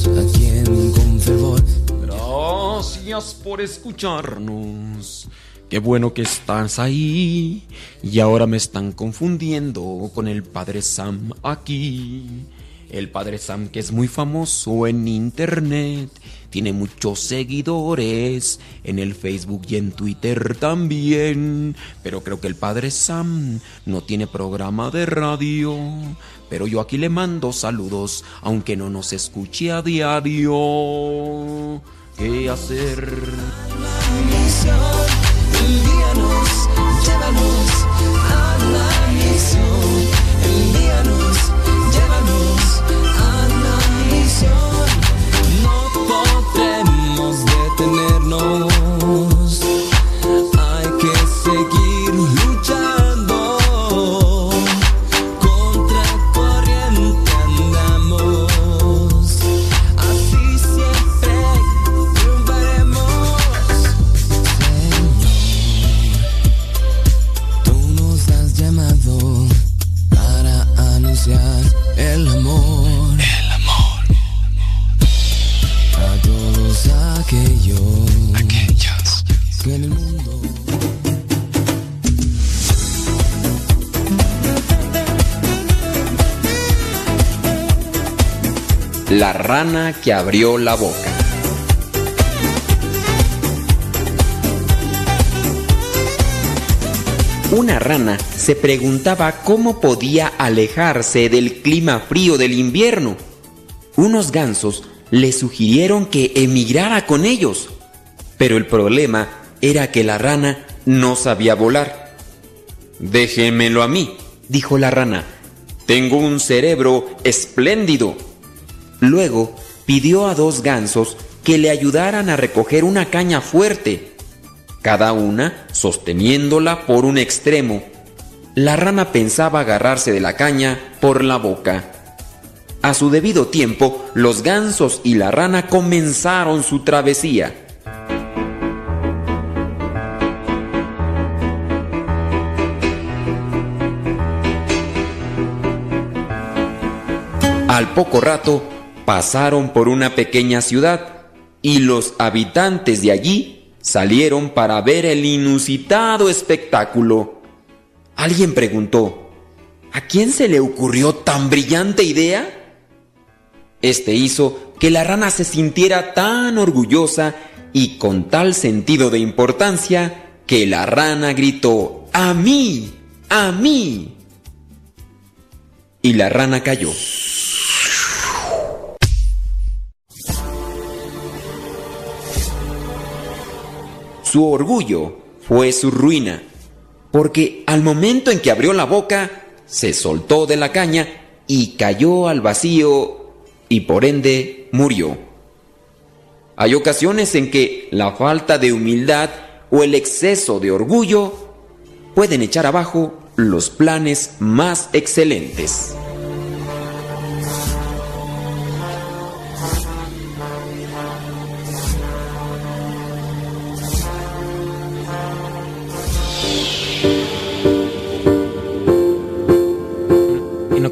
a quien con fervor. Gracias por escucharnos. Qué bueno que estás ahí. Y ahora me están confundiendo con el padre Sam aquí. El padre Sam que es muy famoso en internet. Tiene muchos seguidores en el Facebook y en Twitter también. Pero creo que el padre Sam no tiene programa de radio. Pero yo aquí le mando saludos, aunque no nos escuche a diario. ¿Qué hacer? llévanos La rana que abrió la boca. Una rana se preguntaba cómo podía alejarse del clima frío del invierno. Unos gansos le sugirieron que emigrara con ellos, pero el problema era que la rana no sabía volar. Déjemelo a mí, dijo la rana. Tengo un cerebro espléndido. Luego pidió a dos gansos que le ayudaran a recoger una caña fuerte. cada una sosteniéndola por un extremo. La rana pensaba agarrarse de la caña por la boca. A su debido tiempo, los gansos y la rana comenzaron su travesía. Al poco rato, pasaron por una pequeña ciudad y los habitantes de allí salieron para ver el inusitado espectáculo. Alguien preguntó, ¿a quién se le ocurrió tan brillante idea? Este hizo que la rana se sintiera tan orgullosa y con tal sentido de importancia que la rana gritó, ¡A mí! ¡A mí! Y la rana cayó. Su orgullo fue su ruina, porque al momento en que abrió la boca, se soltó de la caña y cayó al vacío y por ende murió. Hay ocasiones en que la falta de humildad o el exceso de orgullo pueden echar abajo los planes más excelentes.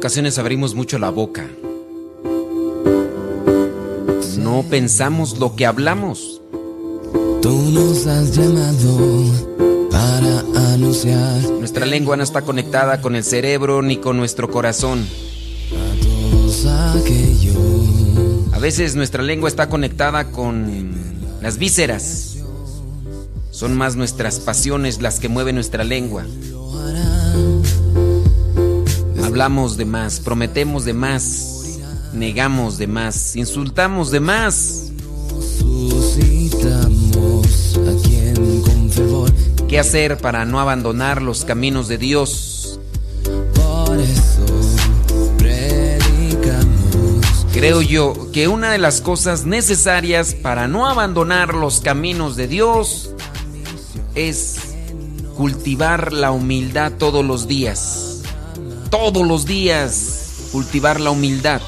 Ocasiones abrimos mucho la boca. No pensamos lo que hablamos. Tú nos has llamado para anunciar Nuestra lengua no está conectada con el cerebro ni con nuestro corazón. a todos aquellos A veces nuestra lengua está conectada con las vísceras. Son más nuestras pasiones las que mueven nuestra lengua. Hablamos de más, prometemos de más, negamos de más, insultamos de más. ¿Qué hacer para no abandonar los caminos de Dios? Por eso predicamos. Creo yo que una de las cosas necesarias para no abandonar los caminos de Dios es cultivar la humildad todos los días. Todos los días cultivar la humildad.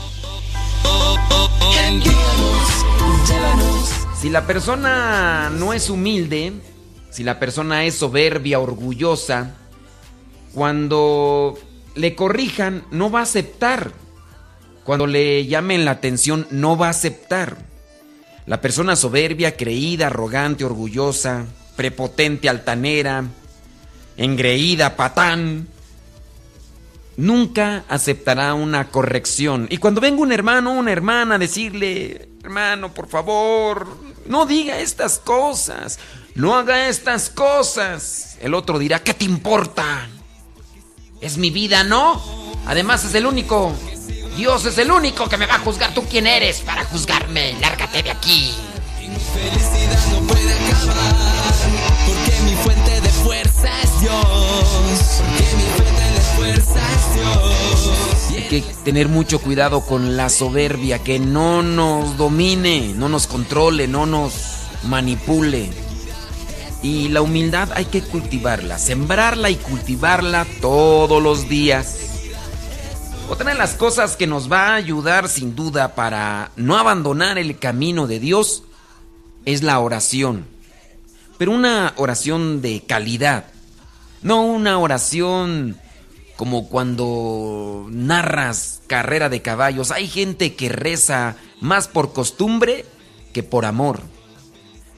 Si la persona no es humilde, si la persona es soberbia, orgullosa, cuando le corrijan no va a aceptar. Cuando le llamen la atención no va a aceptar. La persona soberbia, creída, arrogante, orgullosa, prepotente, altanera, engreída, patán, nunca aceptará una corrección. Y cuando venga un hermano o una hermana a decirle, hermano, por favor, no diga estas cosas, no haga estas cosas, el otro dirá, ¿qué te importa? Es mi vida, ¿no? Además es el único, Dios es el único que me va a juzgar. ¿Tú quién eres para juzgarme? Lárgate de aquí. Felicidad no puede acabar. Porque mi fuente de fuerza es Dios. Mi Hay que tener mucho cuidado con la soberbia, que no nos domine, no nos controle, no nos manipule. Y la humildad hay que cultivarla, sembrarla y cultivarla todos los días. Otra de las cosas que nos va a ayudar sin duda para no abandonar el camino de Dios es la oración. Pero una oración de calidad. No una oración como cuando narras carrera de caballos. Hay gente que reza más por costumbre que por amor.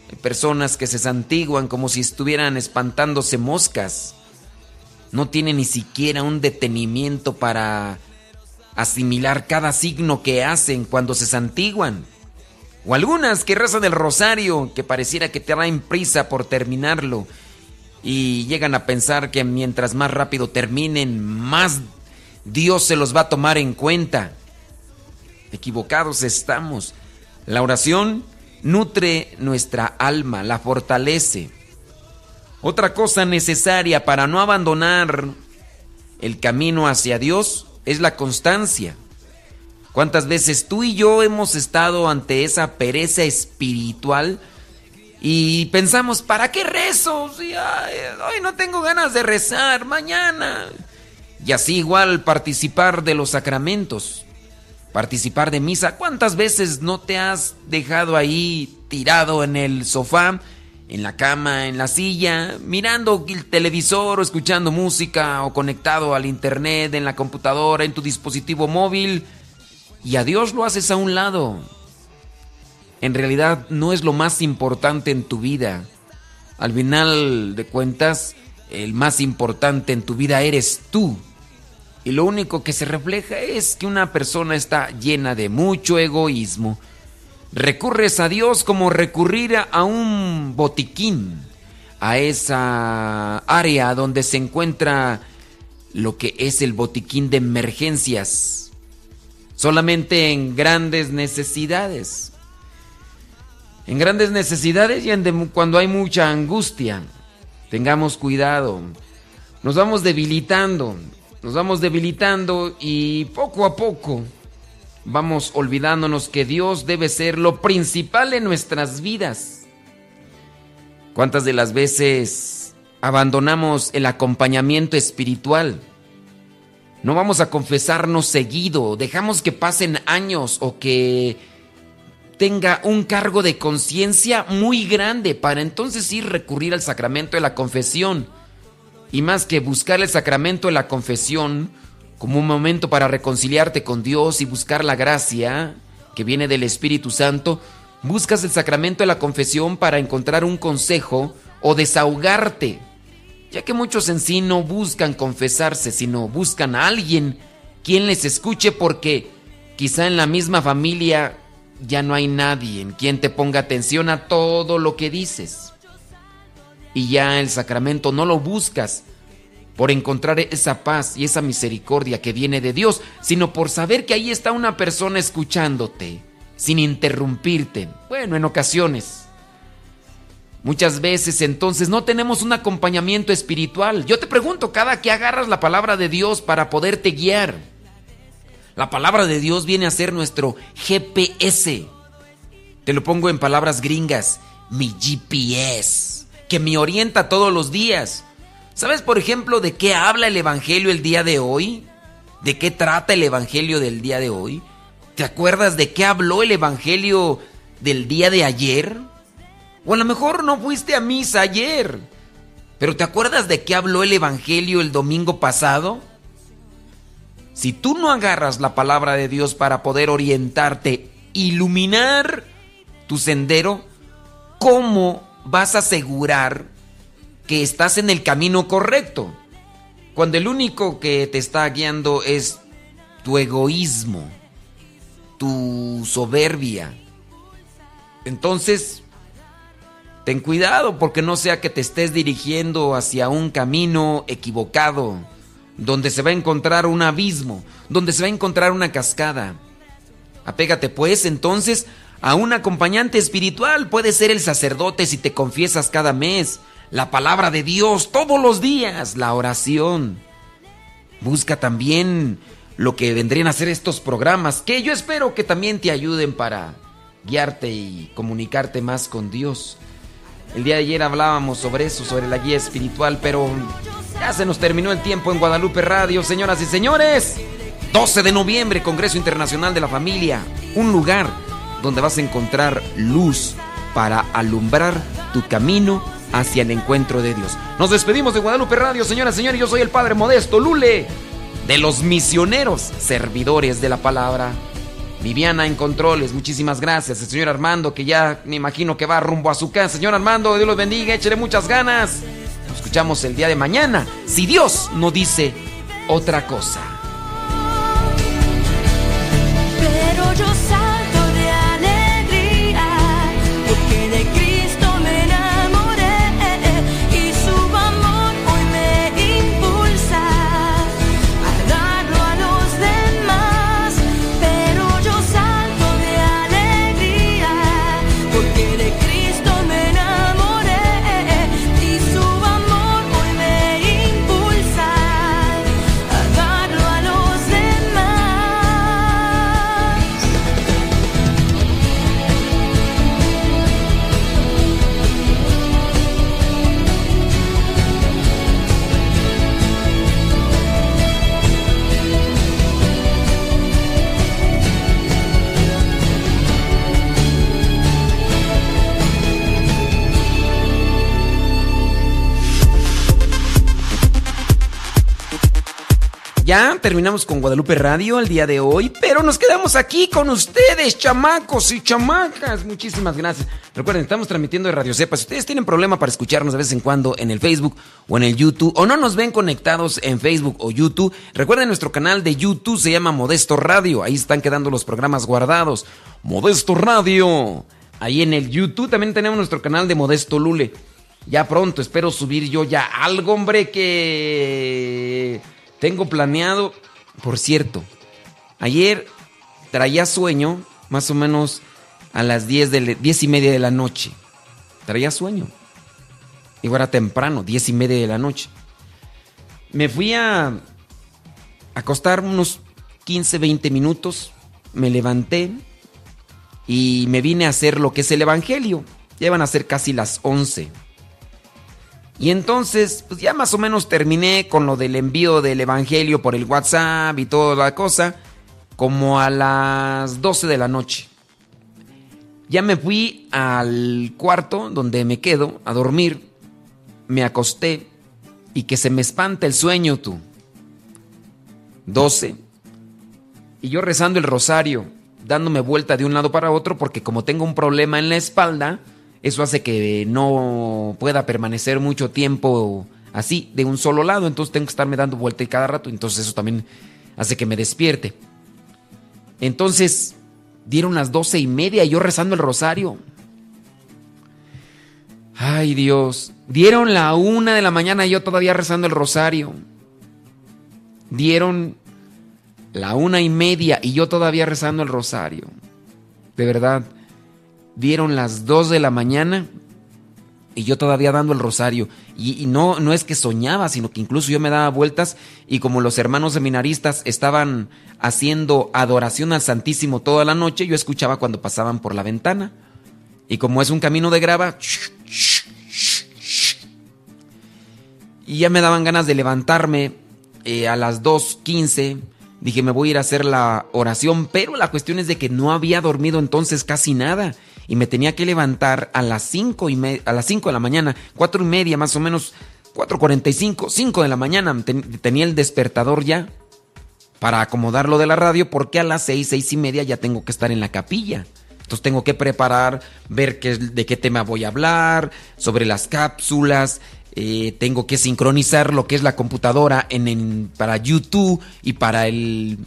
Hay personas que se santiguan como si estuvieran espantándose moscas. No tienen ni siquiera un detenimiento para asimilar cada signo que hacen cuando se santiguan. O algunas que rezan el rosario, que pareciera que te traen prisa por terminarlo. Y llegan a pensar que mientras más rápido terminen, más Dios se los va a tomar en cuenta. Equivocados estamos. La oración nutre nuestra alma, la fortalece. Otra cosa necesaria para no abandonar el camino hacia Dios es la constancia. ¿Cuántas veces tú y yo hemos estado ante esa pereza espiritual Y pensamos, ¿para qué rezo? Ay, hoy no tengo ganas de rezar, mañana. Y así igual participar de los sacramentos, participar de misa. ¿Cuántas veces no te has dejado ahí tirado en el sofá, en la cama, en la silla, mirando el televisor o escuchando música o conectado al internet, en la computadora, en tu dispositivo móvil? Y a Dios lo haces a un lado en realidad no es lo más importante en tu vida. Al final de cuentas, el más importante en tu vida eres tú. Y lo único que se refleja es que una persona está llena de mucho egoísmo. Recurres a Dios como recurrir a un botiquín, a esa área donde se encuentra lo que es el botiquín de emergencias. Solamente en grandes necesidades en grandes necesidades y cuando hay mucha angustia. Tengamos cuidado. Nos vamos debilitando, nos vamos debilitando y poco a poco vamos olvidándonos que Dios debe ser lo principal en nuestras vidas. ¿Cuántas de las veces abandonamos el acompañamiento espiritual? No vamos a confesarnos seguido, dejamos que pasen años o que tenga un cargo de conciencia muy grande para entonces ir recurrir al sacramento de la confesión. Y más que buscar el sacramento de la confesión como un momento para reconciliarte con Dios y buscar la gracia que viene del Espíritu Santo, buscas el sacramento de la confesión para encontrar un consejo o desahogarte. Ya que muchos en sí no buscan confesarse, sino buscan a alguien quien les escuche porque quizá en la misma familia ya no hay nadie en quien te ponga atención a todo lo que dices. Y ya el sacramento no lo buscas por encontrar esa paz y esa misericordia que viene de Dios, sino por saber que ahí está una persona escuchándote, sin interrumpirte. Bueno, en ocasiones. Muchas veces entonces no tenemos un acompañamiento espiritual. Yo te pregunto, cada que agarras la palabra de Dios para poderte guiar, la palabra de Dios viene a ser nuestro GPS. Te lo pongo en palabras gringas, mi GPS, que me orienta todos los días. ¿Sabes, por ejemplo, de qué habla el Evangelio el día de hoy? ¿De qué trata el Evangelio del día de hoy? ¿Te acuerdas de qué habló el Evangelio del día de ayer? O a lo mejor no fuiste a misa ayer, pero ¿te acuerdas de qué habló el Evangelio el domingo pasado? Si tú no agarras la palabra de Dios para poder orientarte, iluminar tu sendero, ¿cómo vas a asegurar que estás en el camino correcto? Cuando el único que te está guiando es tu egoísmo, tu soberbia. Entonces, ten cuidado porque no sea que te estés dirigiendo hacia un camino equivocado donde se va a encontrar un abismo, donde se va a encontrar una cascada. Apégate pues entonces a un acompañante espiritual, puede ser el sacerdote si te confiesas cada mes, la palabra de Dios todos los días, la oración. Busca también lo que vendrían a ser estos programas, que yo espero que también te ayuden para guiarte y comunicarte más con Dios. El día de ayer hablábamos sobre eso, sobre la guía espiritual, pero ya se nos terminó el tiempo en Guadalupe Radio, señoras y señores. 12 de noviembre, Congreso Internacional de la Familia. Un lugar donde vas a encontrar luz para alumbrar tu camino hacia el encuentro de Dios. Nos despedimos de Guadalupe Radio, señoras y señores. Yo soy el Padre Modesto Lule, de los misioneros servidores de la palabra. Viviana en controles, muchísimas gracias. El señor Armando, que ya me imagino que va rumbo a su casa. Señor Armando, Dios los bendiga, échele muchas ganas escuchamos el día de mañana, si Dios no dice otra cosa. Terminamos con Guadalupe Radio el día de hoy, pero nos quedamos aquí con ustedes, chamacos y chamacas. Muchísimas gracias. Recuerden, estamos transmitiendo de Radio Cepa. Si ustedes tienen problema para escucharnos de vez en cuando en el Facebook o en el YouTube, o no nos ven conectados en Facebook o YouTube, recuerden nuestro canal de YouTube se llama Modesto Radio. Ahí están quedando los programas guardados. Modesto Radio. Ahí en el YouTube también tenemos nuestro canal de Modesto Lule. Ya pronto espero subir yo ya algo, hombre, que tengo planeado. Por cierto, ayer traía sueño más o menos a las 10, de, 10 y media de la noche. Traía sueño. Igual era temprano, 10 y media de la noche. Me fui a acostar unos 15, 20 minutos. Me levanté y me vine a hacer lo que es el Evangelio. Ya van a ser casi las 11. Y entonces, pues ya más o menos terminé con lo del envío del Evangelio por el WhatsApp y toda la cosa, como a las 12 de la noche. Ya me fui al cuarto donde me quedo a dormir, me acosté y que se me espanta el sueño tú. 12. Y yo rezando el rosario, dándome vuelta de un lado para otro porque como tengo un problema en la espalda, eso hace que no pueda permanecer mucho tiempo así, de un solo lado. Entonces tengo que estarme dando vuelta y cada rato. Entonces eso también hace que me despierte. Entonces dieron las doce y media y yo rezando el rosario. Ay Dios. Dieron la una de la mañana y yo todavía rezando el rosario. Dieron la una y media y yo todavía rezando el rosario. De verdad dieron las 2 de la mañana y yo todavía dando el rosario. Y, no, no es que soñaba, sino que incluso yo me daba vueltas y como los hermanos seminaristas estaban haciendo adoración al Santísimo toda la noche, yo escuchaba cuando pasaban por la ventana. Y como es un camino de grava, y ya me daban ganas de levantarme eh, a las 2.15. Dije, me voy a ir a hacer la oración, pero la cuestión es de que no había dormido entonces casi nada y me tenía que levantar a las 5 y a las 5 de la mañana, cuatro y media más o menos, 4.45, 5 de la mañana, tenía el despertador ya para acomodarlo de la radio porque a las 6, 6 y media ya tengo que estar en la capilla. Entonces tengo que preparar, ver qué, de qué tema voy a hablar, sobre las cápsulas, eh, tengo que sincronizar lo que es la computadora en, para YouTube y para el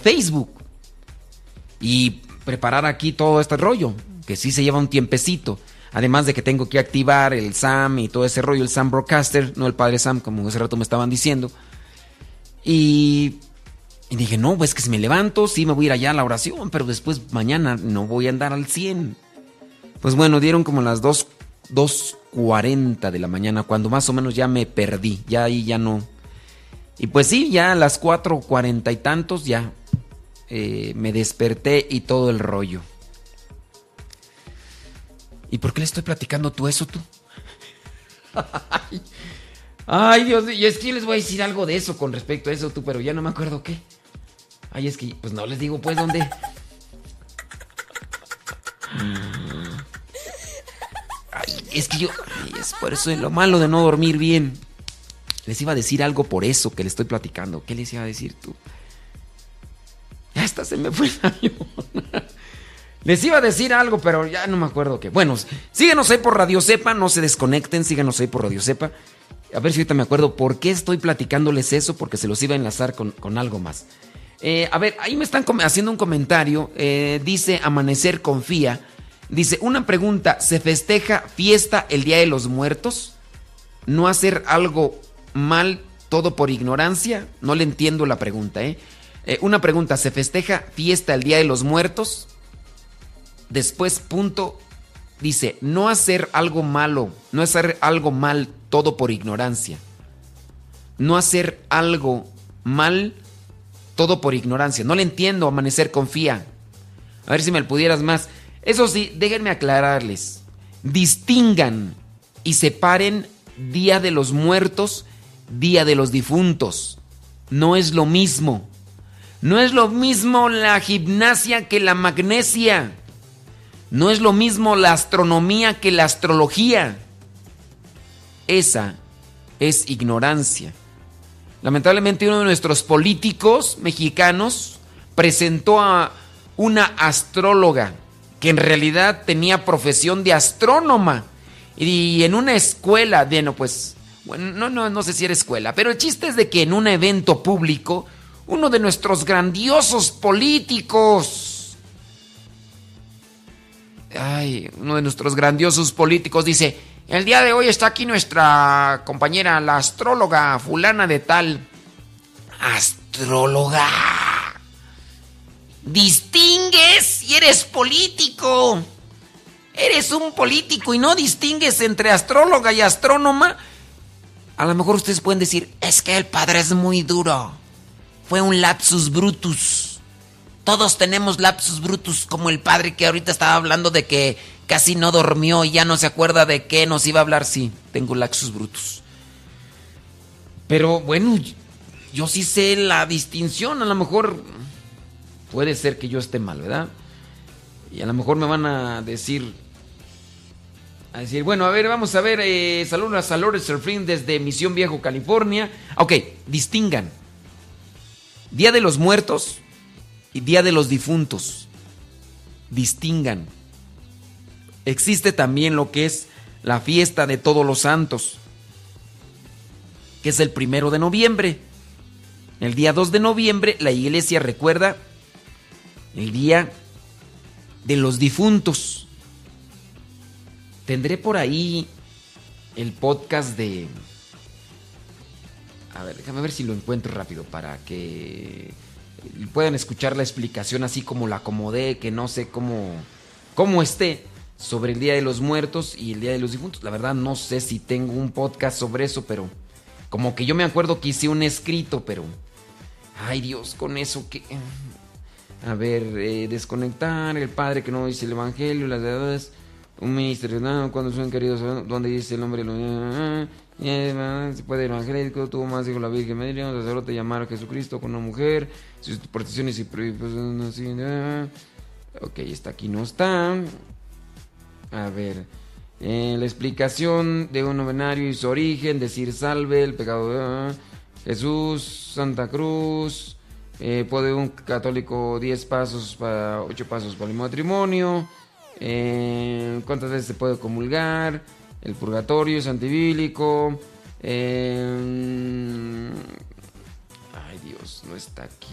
Facebook. Y preparar aquí todo este rollo que sí se lleva un tiempecito. Además de que tengo que activar el SAM y todo ese rollo, el SAM Broadcaster, no el padre SAM, como hace rato me estaban diciendo. Y, dije, no, pues que si me levanto, sí me voy a ir allá a la oración, pero después mañana no voy a andar al 100. Pues bueno, dieron como las 2.40 de la mañana, cuando más o menos ya me perdí, ya ahí ya no. Y pues sí, ya a las 4.40 y tantos ya eh, me desperté y todo el rollo. ¿Y por qué le estoy platicando tú eso tú? Ay, Dios, y es que les voy a decir algo de eso con respecto a eso tú, pero ya no me acuerdo qué. Ay, es que, pues no les digo, pues, ¿dónde? Ay, es que yo, es por eso es lo malo de no dormir bien. Les iba a decir algo por eso que le estoy platicando. ¿Qué les iba a decir tú? Ya hasta se me fue el avión. Les iba a decir algo, pero ya no me acuerdo qué. Bueno, síguenos ahí por Radio Cepa, no se desconecten, síguenos ahí por Radio Cepa. A ver si ahorita me acuerdo por qué estoy platicándoles eso, porque se los iba a enlazar con, algo más. Eh, a ver, ahí me están haciendo un comentario. Eh, dice Amanecer Confía. Dice, una pregunta, ¿se festeja fiesta el Día de los Muertos? ¿No hacer algo mal todo por ignorancia? No le entiendo la pregunta, ¿eh? eh una pregunta, ¿se festeja fiesta el Día de los Muertos? Después, punto, dice, no hacer algo malo, no hacer algo mal todo por ignorancia. No hacer algo mal todo por ignorancia. No le entiendo, amanecer confía. A ver si me pudieras más. Eso sí, déjenme aclararles. Distingan y separen Día de los Muertos, Día de los Difuntos. No es lo mismo. No es lo mismo la gimnasia que la magnesia. No es lo mismo la astronomía que la astrología. Esa es ignorancia. lamentablemente uno de nuestros políticos mexicanos presentó a una astróloga que en realidad tenía profesión de astrónoma. Y en una escuela, bueno, pues, bueno, no, no, no sé si era escuela, pero el chiste es de que en un evento público, uno de nuestros grandiosos políticos, ay, uno de nuestros grandiosos políticos dice, el día de hoy está aquí nuestra compañera, la astróloga fulana de tal. Astróloga. Distingues y eres político. Eres un político y no distingues entre astróloga y astrónoma. A lo mejor ustedes pueden decir, es que el padre es muy duro. Fue un lapsus brutus. Todos tenemos lapsus brutus, como el padre que ahorita estaba hablando de que casi no durmió y ya no se acuerda de qué nos iba a hablar. Sí, tengo lapsus brutus. Pero bueno, yo sí sé la distinción. A lo mejor puede ser que yo esté mal, ¿verdad? Y a lo mejor me van a decir, a decir, bueno, a ver, vamos a ver, eh, saludos a Lores Surfing desde Misión Viejo, California. Ok, distingan. Día de los Muertos Día de los Difuntos. Distingan. Existe también lo que es la fiesta de todos los santos, que es el primero de noviembre. El día 2 de noviembre la iglesia recuerda el día de los difuntos. Tendré por ahí el podcast de... A ver, déjame ver si lo encuentro rápido para que puedan escuchar la explicación así como la acomodé, que no sé cómo, cómo esté sobre el Día de los Muertos y el Día de los Difuntos. La verdad no sé si tengo un podcast sobre eso, pero como que yo me acuerdo que hice un escrito, pero... Ay Dios, con eso que... A ver, eh, desconectar, el padre que no dice el evangelio, las edades, un ministerio, no, cuando son queridos, donde dice el nombre, se puede evangélico, tuvo más dijo la Virgen María, un sacerdote llamar a Jesucristo con una mujer, sus protecciones y ok, está aquí, no está. A ver, eh, la explicación de un novenario y su origen, decir salve, el pecado de Jesús, Santa Cruz, eh, puede un católico 10 pasos para 8 pasos para el matrimonio. Eh, ¿Cuántas veces se puede comulgar? El purgatorio es antibílico. Eh, ay Dios, no está aquí.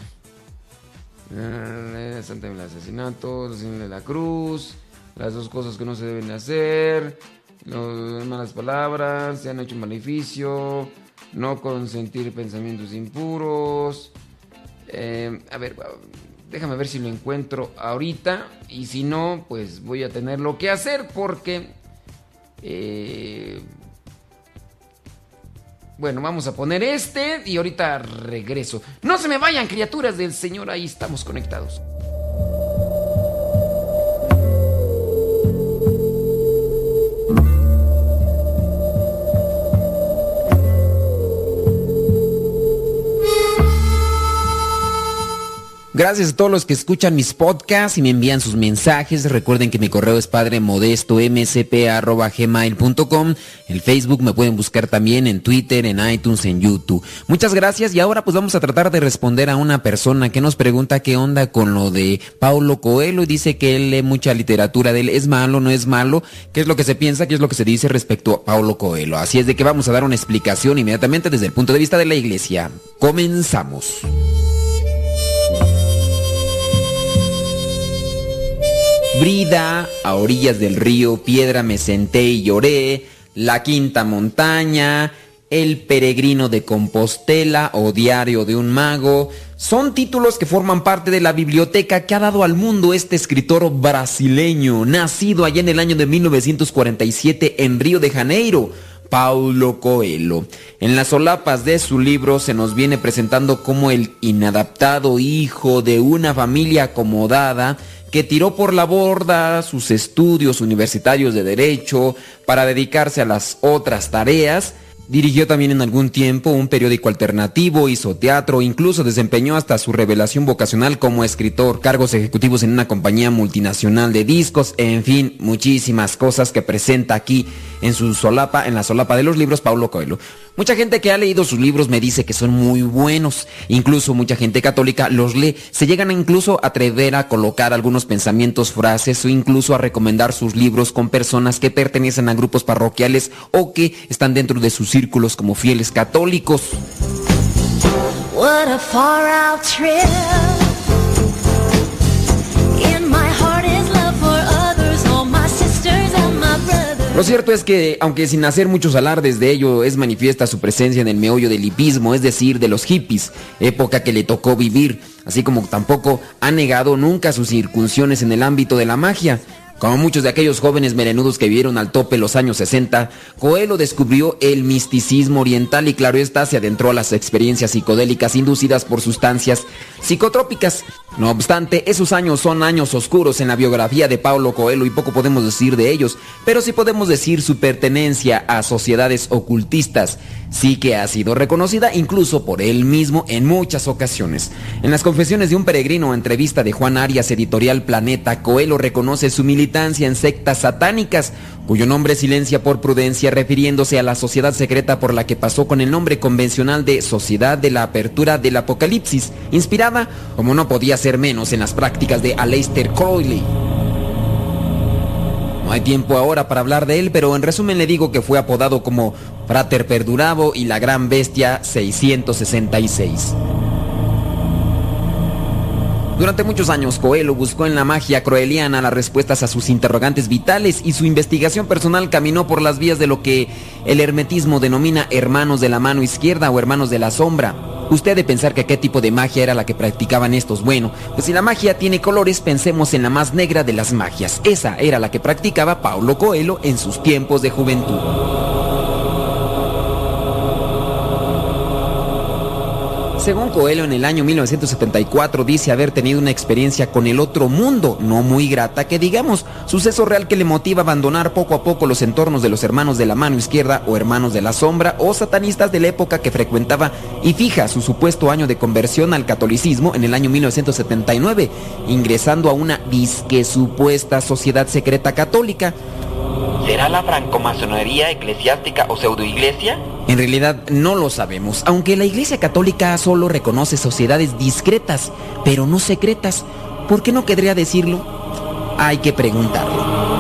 Eh, Santa el asesinato, de la cruz, las dos cosas que no se deben hacer, las malas palabras, se han hecho un maleficio, no consentir pensamientos impuros, eh, a ver, déjame ver si lo encuentro ahorita. Y si no, pues voy a tener lo que hacer porque... Eh, bueno, vamos a poner este y ahorita regreso. No se me vayan, criaturas del Señor, ahí estamos conectados. Gracias a todos los que escuchan mis podcasts y me envían sus mensajes. Recuerden que mi correo es padremodestomsp.gmail.com En Facebook me pueden buscar también en Twitter, en iTunes, en YouTube. Muchas gracias y ahora pues vamos a tratar de responder a una persona que nos pregunta qué onda con lo de Paulo Coelho y dice que él lee mucha literatura de él. ¿Es malo, no es malo? ¿Qué es lo que se piensa? ¿Qué es lo que se dice respecto a Paulo Coelho? Así es de que vamos a dar una explicación inmediatamente desde el punto de vista de la iglesia. Comenzamos. Brida, a orillas del río, piedra me senté y lloré, la quinta montaña, el peregrino de Compostela o Diario de un mago, son títulos que forman parte de la biblioteca que ha dado al mundo este escritor brasileño, nacido allá en el año de 1947 en Río de Janeiro. Paulo Coelho. En las solapas de su libro se nos viene presentando como el inadaptado hijo de una familia acomodada que tiró por la borda sus estudios universitarios de derecho para dedicarse a las otras tareas. Dirigió también en algún tiempo un periódico alternativo, hizo teatro, incluso desempeñó hasta su revelación vocacional como escritor, cargos ejecutivos en una compañía multinacional de discos, en fin, muchísimas cosas que presenta aquí en su solapa, en la solapa de los libros, Paulo Coelho. Mucha gente que ha leído sus libros me dice que son muy buenos. Incluso mucha gente católica los lee. Se llegan incluso a atrever a colocar algunos pensamientos, frases o incluso a recomendar sus libros con personas que pertenecen a grupos parroquiales o que están dentro de sus círculos como fieles católicos. Lo cierto es que, aunque sin hacer muchos alardes de ello, es manifiesta su presencia en el meollo del hipismo, es decir, de los hippies, época que le tocó vivir, así como tampoco ha negado nunca sus incursiones en el ámbito de la magia. Como muchos de aquellos jóvenes melenudos que vivieron al tope los años 60, Coelho descubrió el misticismo oriental y claro está, se adentró a las experiencias psicodélicas inducidas por sustancias psicotrópicas. No obstante, esos años son años oscuros en la biografía de Paulo Coelho y poco podemos decir de ellos, pero sí podemos decir su pertenencia a sociedades ocultistas. Sí que ha sido reconocida incluso por él mismo en muchas ocasiones. En las confesiones de un peregrino, entrevista de Juan Arias, editorial Planeta, Coelho reconoce su militancia en sectas satánicas, cuyo nombre silencia por prudencia, refiriéndose a la sociedad secreta por la que pasó con el nombre convencional de Sociedad de la Apertura del Apocalipsis, inspirada, como no podía ser menos, en las prácticas de Aleister Crowley. No hay tiempo ahora para hablar de él, pero en resumen le digo que fue apodado como Frater Perdurabo y la Gran Bestia 666. Durante muchos años, Coelho buscó en la magia croeliana las respuestas a sus interrogantes vitales y su investigación personal caminó por las vías de lo que el hermetismo denomina hermanos de la mano izquierda o hermanos de la sombra. Usted de pensar que qué tipo de magia era la que practicaban estos. Bueno, pues si la magia tiene colores, pensemos en la más negra de las magias. Esa era la que practicaba Paulo Coelho en sus tiempos de juventud. Según Coelho, en el año 1974 dice haber tenido una experiencia con el otro mundo, no muy grata que digamos, suceso real que le motiva a abandonar poco a poco los entornos de los hermanos de la mano izquierda o hermanos de la sombra o satanistas de la época que frecuentaba y fija su supuesto año de conversión al catolicismo en el año 1979, ingresando a una disque supuesta sociedad secreta católica. ¿Será la francomasonería eclesiástica o pseudoiglesia? En realidad no lo sabemos, aunque la Iglesia Católica solo reconoce sociedades discretas, pero no secretas. ¿Por qué no querría decirlo? Hay que preguntarlo.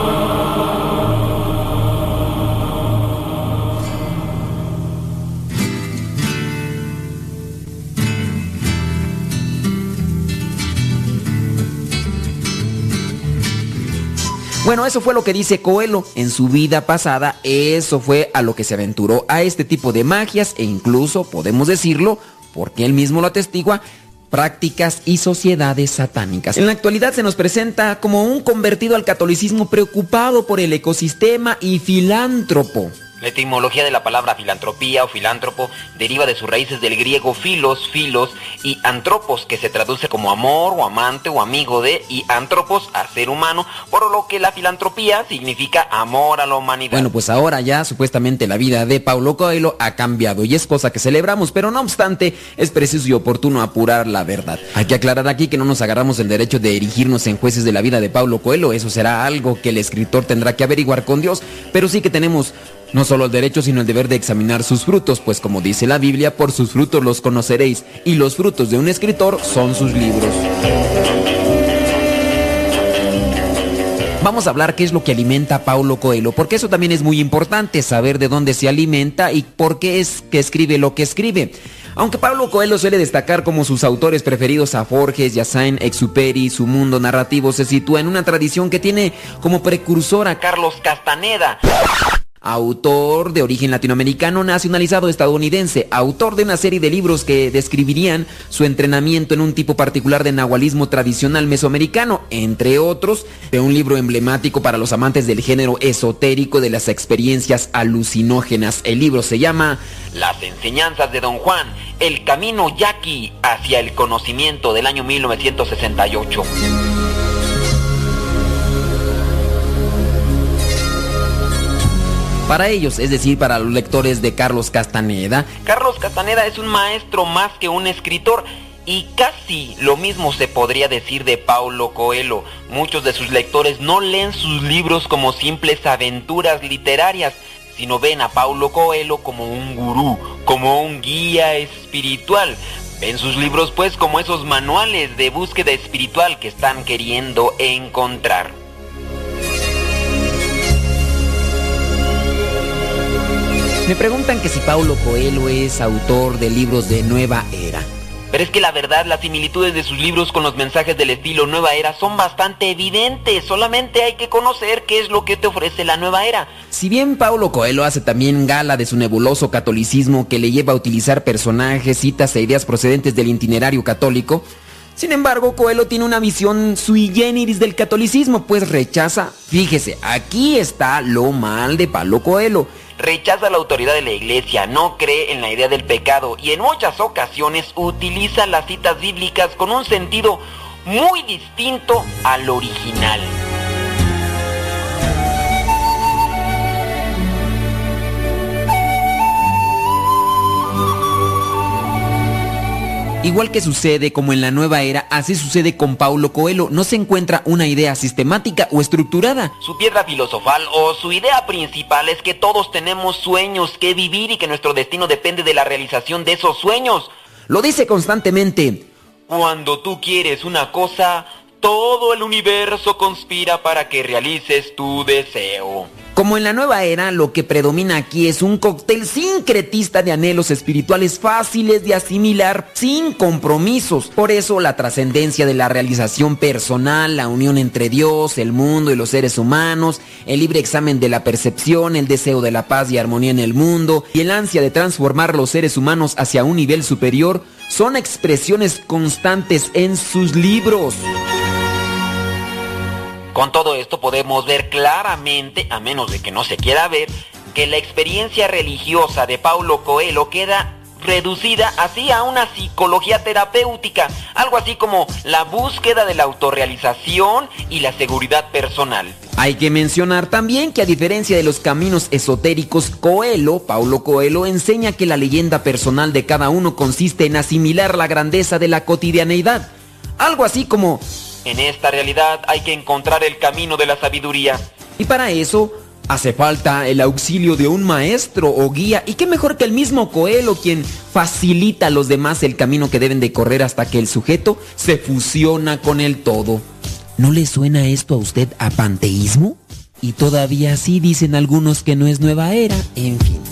Bueno, eso fue lo que dice Coelho. En su vida pasada, eso fue a lo que se aventuró a este tipo de magias e incluso, podemos decirlo, porque él mismo lo atestigua, prácticas y sociedades satánicas. En la actualidad se nos presenta como un convertido al catolicismo preocupado por el ecosistema y filántropo. La etimología de la palabra filantropía o filántropo deriva de sus raíces del griego filos, filos y antropos, que se traduce como amor o amante o amigo de, y antropos a ser humano, por lo que la filantropía significa amor a la humanidad. Bueno, pues ahora ya supuestamente la vida de Paulo Coelho ha cambiado y es cosa que celebramos, pero no obstante es preciso y oportuno apurar la verdad. Hay que aclarar aquí que no nos agarramos el derecho de erigirnos en jueces de la vida de Paulo Coelho, eso será algo que el escritor tendrá que averiguar con Dios, pero sí que tenemos no solo el derecho, sino el deber de examinar sus frutos, pues como dice la Biblia, por sus frutos los conoceréis, y los frutos de un escritor son sus libros. Vamos a hablar qué es lo que alimenta a Paulo Coelho, porque eso también es muy importante, saber de dónde se alimenta y por qué es que escribe lo que escribe. Aunque Pablo Coelho suele destacar como sus autores preferidos a Forges, Yassain, Exuperi, su mundo narrativo se sitúa en una tradición que tiene como precursor a Carlos Castaneda. Autor de origen latinoamericano nacionalizado estadounidense, autor de una serie de libros que describirían su entrenamiento en un tipo particular de nahualismo tradicional mesoamericano, entre otros, de un libro emblemático para los amantes del género esotérico de las experiencias alucinógenas. El libro se llama Las enseñanzas de Don Juan, el camino yaqui hacia el conocimiento del año 1968. Para ellos, es decir, para los lectores de Carlos Castaneda, Carlos Castaneda es un maestro más que un escritor. Y casi lo mismo se podría decir de Paulo Coelho. Muchos de sus lectores no leen sus libros como simples aventuras literarias, sino ven a Paulo Coelho como un gurú, como un guía espiritual. Ven sus libros pues como esos manuales de búsqueda espiritual que están queriendo encontrar. Me preguntan que si Paulo Coelho es autor de libros de nueva era. Pero es que la verdad, las similitudes de sus libros con los mensajes del estilo Nueva Era son bastante evidentes. Solamente hay que conocer qué es lo que te ofrece la Nueva Era. Si bien Paulo Coelho hace también gala de su nebuloso catolicismo que le lleva a utilizar personajes, citas e ideas procedentes del itinerario católico, sin embargo, Coelho tiene una visión sui generis del catolicismo, pues rechaza, fíjese, aquí está lo mal de Paulo Coelho rechaza la autoridad de la iglesia, no cree en la idea del pecado y en muchas ocasiones utiliza las citas bíblicas con un sentido muy distinto al original. Igual que sucede como en la nueva era, así sucede con Paulo Coelho. No se encuentra una idea sistemática o estructurada. Su piedra filosofal o su idea principal es que todos tenemos sueños que vivir y que nuestro destino depende de la realización de esos sueños. Lo dice constantemente. Cuando tú quieres una cosa, todo el universo conspira para que realices tu deseo. Como en la nueva era, lo que predomina aquí es un cóctel sincretista de anhelos espirituales fáciles de asimilar sin compromisos. Por eso la trascendencia de la realización personal, la unión entre Dios, el mundo y los seres humanos, el libre examen de la percepción, el deseo de la paz y armonía en el mundo y el ansia de transformar los seres humanos hacia un nivel superior son expresiones constantes en sus libros. Con todo esto podemos ver claramente, a menos de que no se quiera ver, que la experiencia religiosa de Paulo Coelho queda reducida así a una psicología terapéutica, algo así como la búsqueda de la autorrealización y la seguridad personal. Hay que mencionar también que a diferencia de los caminos esotéricos, Coelho, Paulo Coelho, enseña que la leyenda personal de cada uno consiste en asimilar la grandeza de la cotidianeidad. Algo así como en esta realidad hay que encontrar el camino de la sabiduría. Y para eso hace falta el auxilio de un maestro o guía. Y qué mejor que el mismo Coelho quien facilita a los demás el camino que deben de correr hasta que el sujeto se fusiona con el todo. ¿No le suena esto a usted a panteísmo? Y todavía sí dicen algunos que no es nueva era, en fin.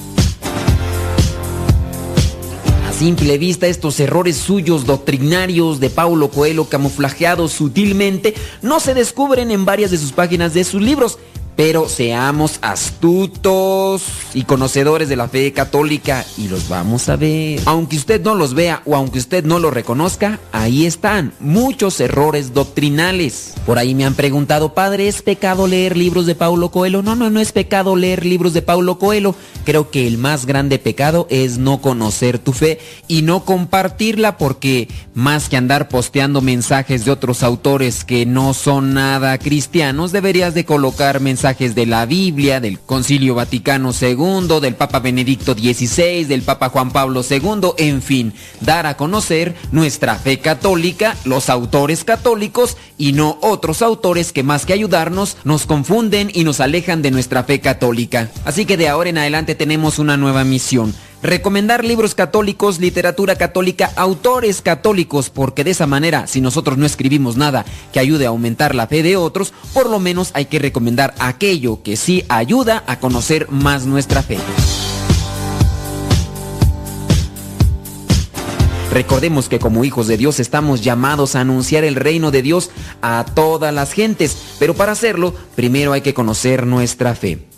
Simple vista estos errores suyos doctrinarios de Paulo Coelho camuflajeados sutilmente no se descubren en varias de sus páginas de sus libros, pero seamos astutos y conocedores de la fe católica y los vamos a ver. Aunque usted no los vea o aunque usted no los reconozca, ahí están muchos errores doctrinales. Por ahí me han preguntado, padre, ¿es pecado leer libros de Paulo Coelho? No, no, no es pecado leer libros de Paulo Coelho. Creo que el más grande pecado es no conocer tu fe y no compartirla porque más que andar posteando mensajes de otros autores que no son nada cristianos, deberías de colocar mensajes de la Biblia, del Concilio Vaticano II, del Papa Benedicto XVI, del Papa Juan Pablo II, en fin, dar a conocer nuestra fe católica, los autores católicos y no otros autores que más que ayudarnos nos confunden y nos alejan de nuestra fe católica. Así que de ahora en adelante tenemos una nueva misión recomendar libros católicos, literatura católica, autores católicos, porque de esa manera, si nosotros no escribimos nada que ayude a aumentar la fe de otros, por lo menos hay que recomendar aquello que sí ayuda a conocer más nuestra fe. Recordemos que como hijos de Dios estamos llamados a anunciar el reino de Dios a todas las gentes, pero para hacerlo primero hay que conocer nuestra fe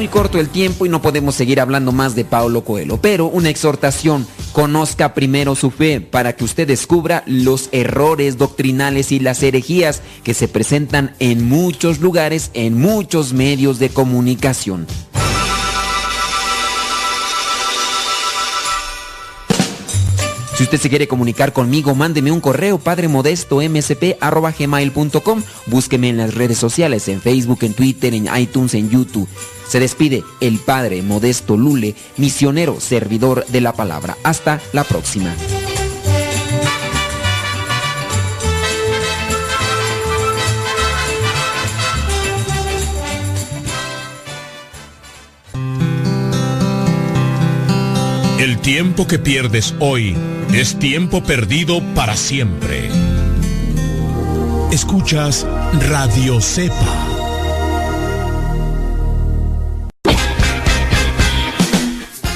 muy corto el tiempo y no podemos seguir hablando más de Paulo Coelho, pero una exhortación, conozca primero su fe para que usted descubra los errores doctrinales y las herejías que se presentan en muchos lugares, en muchos medios de comunicación. Si usted se quiere comunicar conmigo, mándeme un correo padremodestomsp.gmail.com Búsqueme en las redes sociales, en Facebook, en Twitter, en iTunes, en YouTube. Se despide el Padre Modesto Lule, misionero servidor de la palabra. Hasta la próxima. El tiempo que pierdes hoy es tiempo perdido para siempre. Escuchas Radio Cepa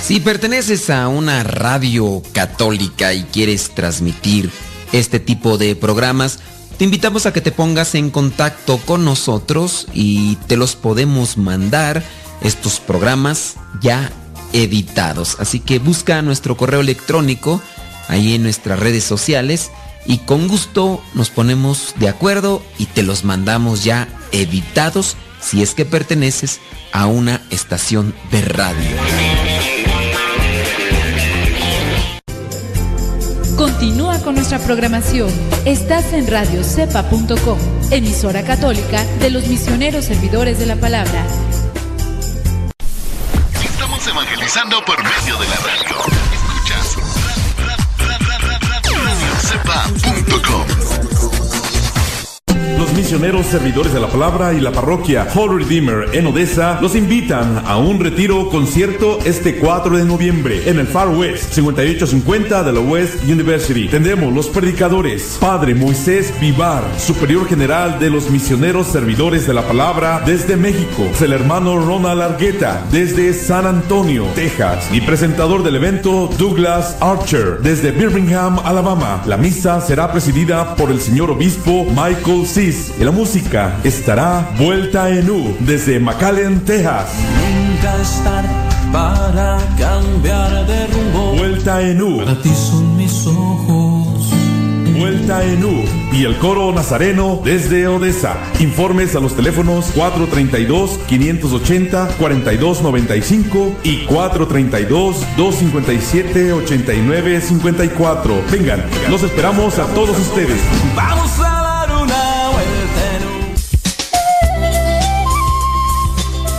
Si perteneces a una radio católica y quieres transmitir este tipo de programas, te invitamos a que te pongas en contacto con nosotros y te los podemos mandar estos programas ya editados. Así que busca nuestro correo electrónico ahí en nuestras redes sociales y con gusto nos ponemos de acuerdo y te los mandamos ya editados si es que perteneces a una estación de radio. Continúa con nuestra programación. Estás en radiocepa.com, emisora católica de los misioneros servidores de la palabra. Estamos evangelizando por medio de la radio. Escuchas radiocepa.com. Misioneros servidores de la palabra y la parroquia Holy Redeemer en Odessa los invitan a un retiro concierto este 4 de noviembre en el Far West 5850 de la West University. Tendremos los predicadores Padre Moisés Vivar, superior general de los misioneros servidores de la palabra desde México, el hermano Ronald Argueta desde San Antonio, Texas y presentador del evento Douglas Archer desde Birmingham, Alabama. La misa será presidida por el señor obispo Michael Cis y la música estará vuelta en U desde McAllen, Texas. Nunca estar para cambiar de rumbo. Vuelta en U. Para ti son mis ojos. Vuelta en U y el coro nazareno desde Odessa. Informes a los teléfonos 432-580-4295 y 432-257-8954. Vengan, los esperamos a todos ustedes. Vamos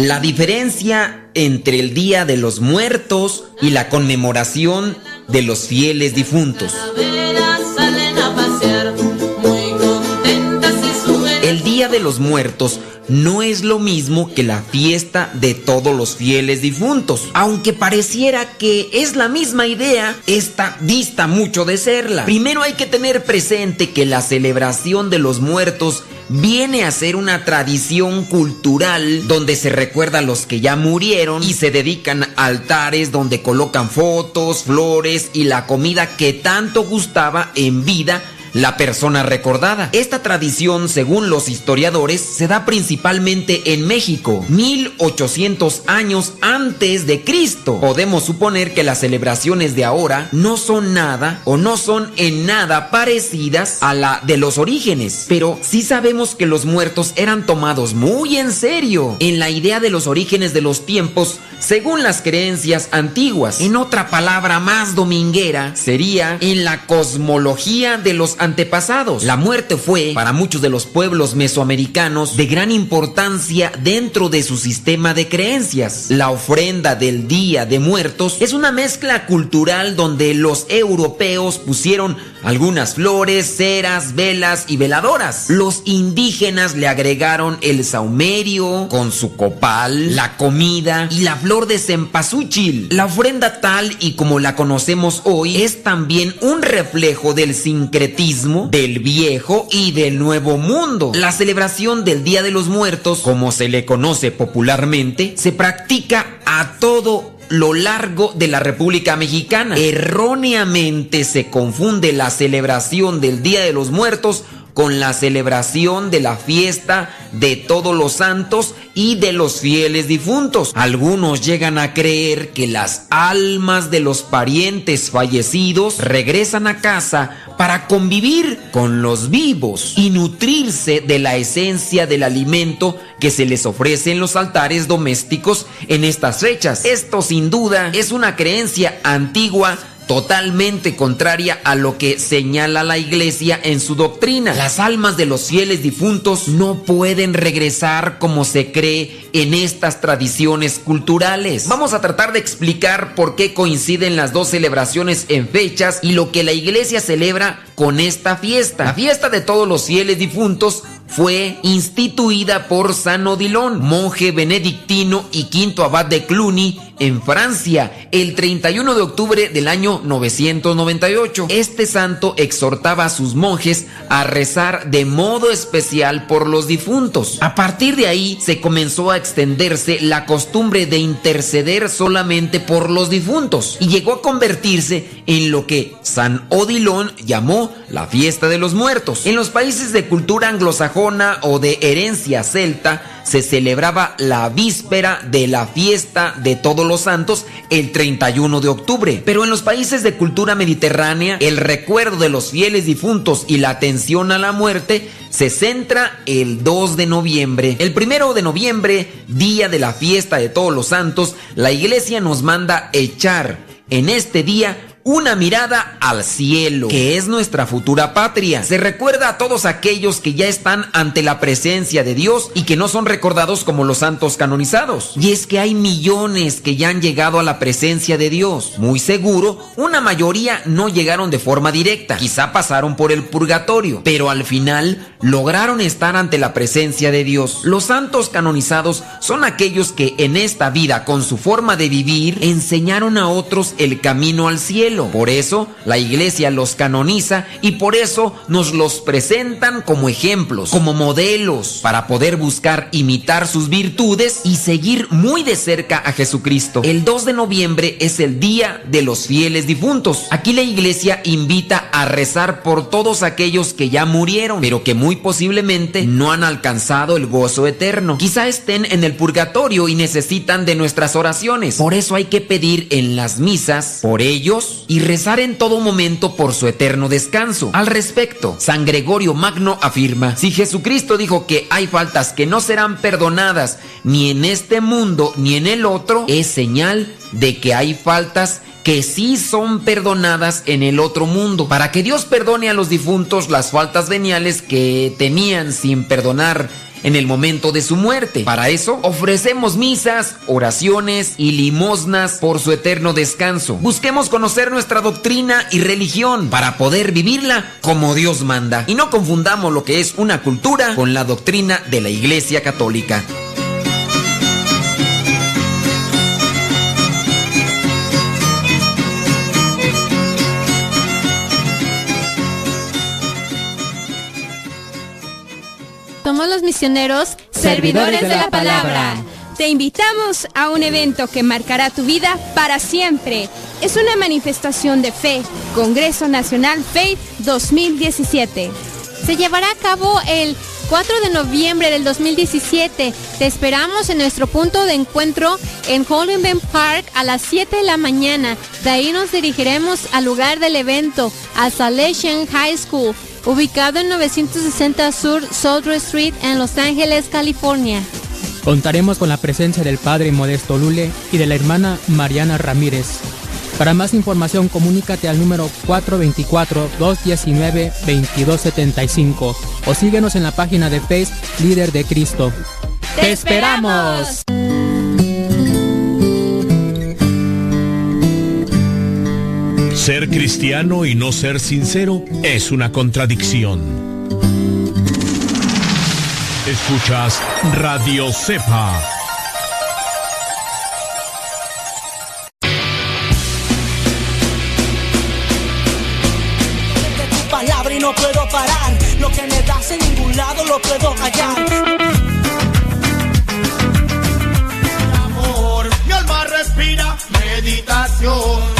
La diferencia entre el Día de los Muertos y la conmemoración de los fieles difuntos. De los Muertos no es lo mismo que la fiesta de todos los fieles difuntos. Aunque pareciera que es la misma idea, esta dista mucho de serla. Primero hay que tener presente que la celebración de los muertos viene a ser una tradición cultural donde se recuerda a los que ya murieron y se dedican altares donde colocan fotos, flores y la comida que tanto gustaba en vida la persona recordada. Esta tradición, según los historiadores, se da principalmente en México, 1800 años antes de Cristo. Podemos suponer que las celebraciones de ahora no son nada o no son en nada parecidas a la de los orígenes, pero sí sabemos que los muertos eran tomados muy en serio en la idea de los orígenes de los tiempos según las creencias antiguas. En otra palabra más dominguera, sería en la cosmología de los antepasados. La muerte fue, para muchos de los pueblos mesoamericanos, de gran importancia dentro de su sistema de creencias. La ofrenda del Día de Muertos es una mezcla cultural donde los europeos pusieron algunas flores, ceras, velas y veladoras. Los indígenas le agregaron el saumerio con su copal, la comida y la flor de cempasúchil. La ofrenda tal y como la conocemos hoy es también un reflejo del sincretismo del viejo y del nuevo mundo. La celebración del Día de los Muertos, como se le conoce popularmente, se practica a todo lo largo de la República Mexicana. Erróneamente se confunde la celebración del Día de los Muertos con la celebración de la fiesta de todos los santos y de los fieles difuntos. Algunos llegan a creer que las almas de los parientes fallecidos regresan a casa para convivir con los vivos y nutrirse de la esencia del alimento que se les ofrece en los altares domésticos en estas fechas. Esto sin duda es una creencia antigua totalmente contraria a lo que señala la iglesia en su doctrina. Las almas de los fieles difuntos no pueden regresar como se cree en estas tradiciones culturales. Vamos a tratar de explicar por qué coinciden las dos celebraciones en fechas y lo que la iglesia celebra con esta fiesta. La fiesta de todos los fieles difuntos fue instituida por San Odilon, monje benedictino y quinto abad de Cluny en Francia, el 31 de octubre del año 998. Este santo exhortaba a sus monjes a rezar de modo especial por los difuntos. A partir de ahí se comenzó a extenderse la costumbre de interceder solamente por los difuntos y llegó a convertirse en lo que San Odilon llamó la fiesta de los muertos. En los países de cultura anglosajona o de herencia celta, se celebraba la víspera de la fiesta de todos los santos el 31 de octubre. Pero en los países de cultura mediterránea, el recuerdo de los fieles difuntos y la atención a la muerte se centra el 2 de noviembre. El primero de noviembre, día de la fiesta de todos los santos, la iglesia nos manda echar en este día una mirada al cielo, que es nuestra futura patria. Se recuerda a todos aquellos que ya están ante la presencia de Dios y que no son recordados como los santos canonizados. Y es que hay millones que ya han llegado a la presencia de Dios. Muy seguro, una mayoría no llegaron de forma directa, quizá pasaron por el purgatorio, pero al final lograron estar ante la presencia de Dios. Los santos canonizados son aquellos que en esta vida, con su forma de vivir, enseñaron a otros el camino al cielo. Por eso la iglesia los canoniza y por eso nos los presentan como ejemplos, como modelos, para poder buscar imitar sus virtudes y seguir muy de cerca a Jesucristo. El 2 de noviembre es el día de los fieles difuntos. Aquí la iglesia invita a rezar por todos aquellos que ya murieron, pero que muy posiblemente no han alcanzado el gozo eterno. Quizá estén en el purgatorio y necesitan de nuestras oraciones. Por eso hay que pedir en las misas por ellos y rezar en todo momento por su eterno descanso. Al respecto, San Gregorio Magno afirma, si Jesucristo dijo que hay faltas que no serán perdonadas ni en este mundo ni en el otro, es señal de que hay faltas que sí son perdonadas en el otro mundo. Para que Dios perdone a los difuntos las faltas veniales que tenían sin perdonar en el momento de su muerte. Para eso ofrecemos misas, oraciones y limosnas por su eterno descanso. Busquemos conocer nuestra doctrina y religión para poder vivirla como Dios manda. Y no confundamos lo que es una cultura con la doctrina de la Iglesia Católica. Misioneros, servidores de la palabra. Te invitamos a un evento que marcará tu vida para siempre. Es una manifestación de fe, Congreso Nacional Faith 2017. Se llevará a cabo el 4 de noviembre del 2017. Te esperamos en nuestro punto de encuentro en Hollywood Park a las 7 de la mañana. De ahí nos dirigiremos al lugar del evento, a Salesian High School, ubicado en 960 Sur Southern Street en Los Ángeles, California. Contaremos con la presencia del Padre Modesto Lule y de la hermana Mariana Ramírez. Para más información, comunícate al número 424-219-2275 o síguenos en la página de Facebook Líder de Cristo. ¡Te esperamos! Ser cristiano y no ser sincero es una contradicción. Escuchas Radio Cepa. palabra y no puedo parar. Lo que me das en ningún lado lo puedo hallar. amor. Mi alma respira meditación.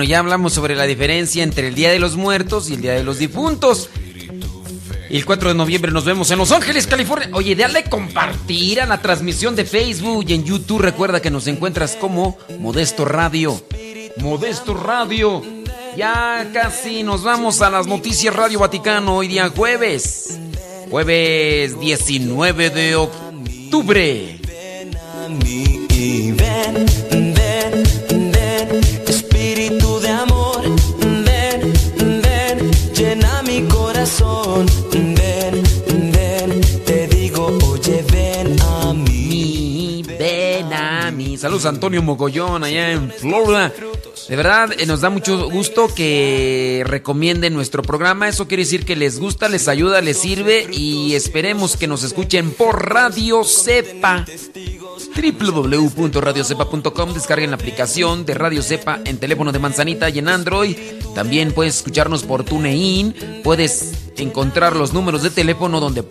Bueno, ya hablamos sobre la diferencia entre el Día de los Muertos y el Día de los Difuntos. El 4 de noviembre nos vemos en Los Ángeles, California. Oye, dale compartir a la transmisión de Facebook y en YouTube. Recuerda que nos encuentras como Modesto Radio. Modesto Radio. Ya casi nos vamos a las noticias Radio Vaticano hoy día jueves. Jueves 19 de octubre. Corazón, ven, ven, te digo, oye, ven a mí. Ven a mí. Saludos Antonio Mogollón allá en Florida. De verdad, eh, nos da mucho gusto que recomienden nuestro programa. Eso quiere decir que les gusta, les ayuda, les sirve y esperemos que nos escuchen por Radio Cepa www.radiocepa.com Descarguen la aplicación de Radio Cepa en teléfono de manzanita y en Android. También puedes escucharnos por TuneIn. Puedes encontrar los números de teléfono donde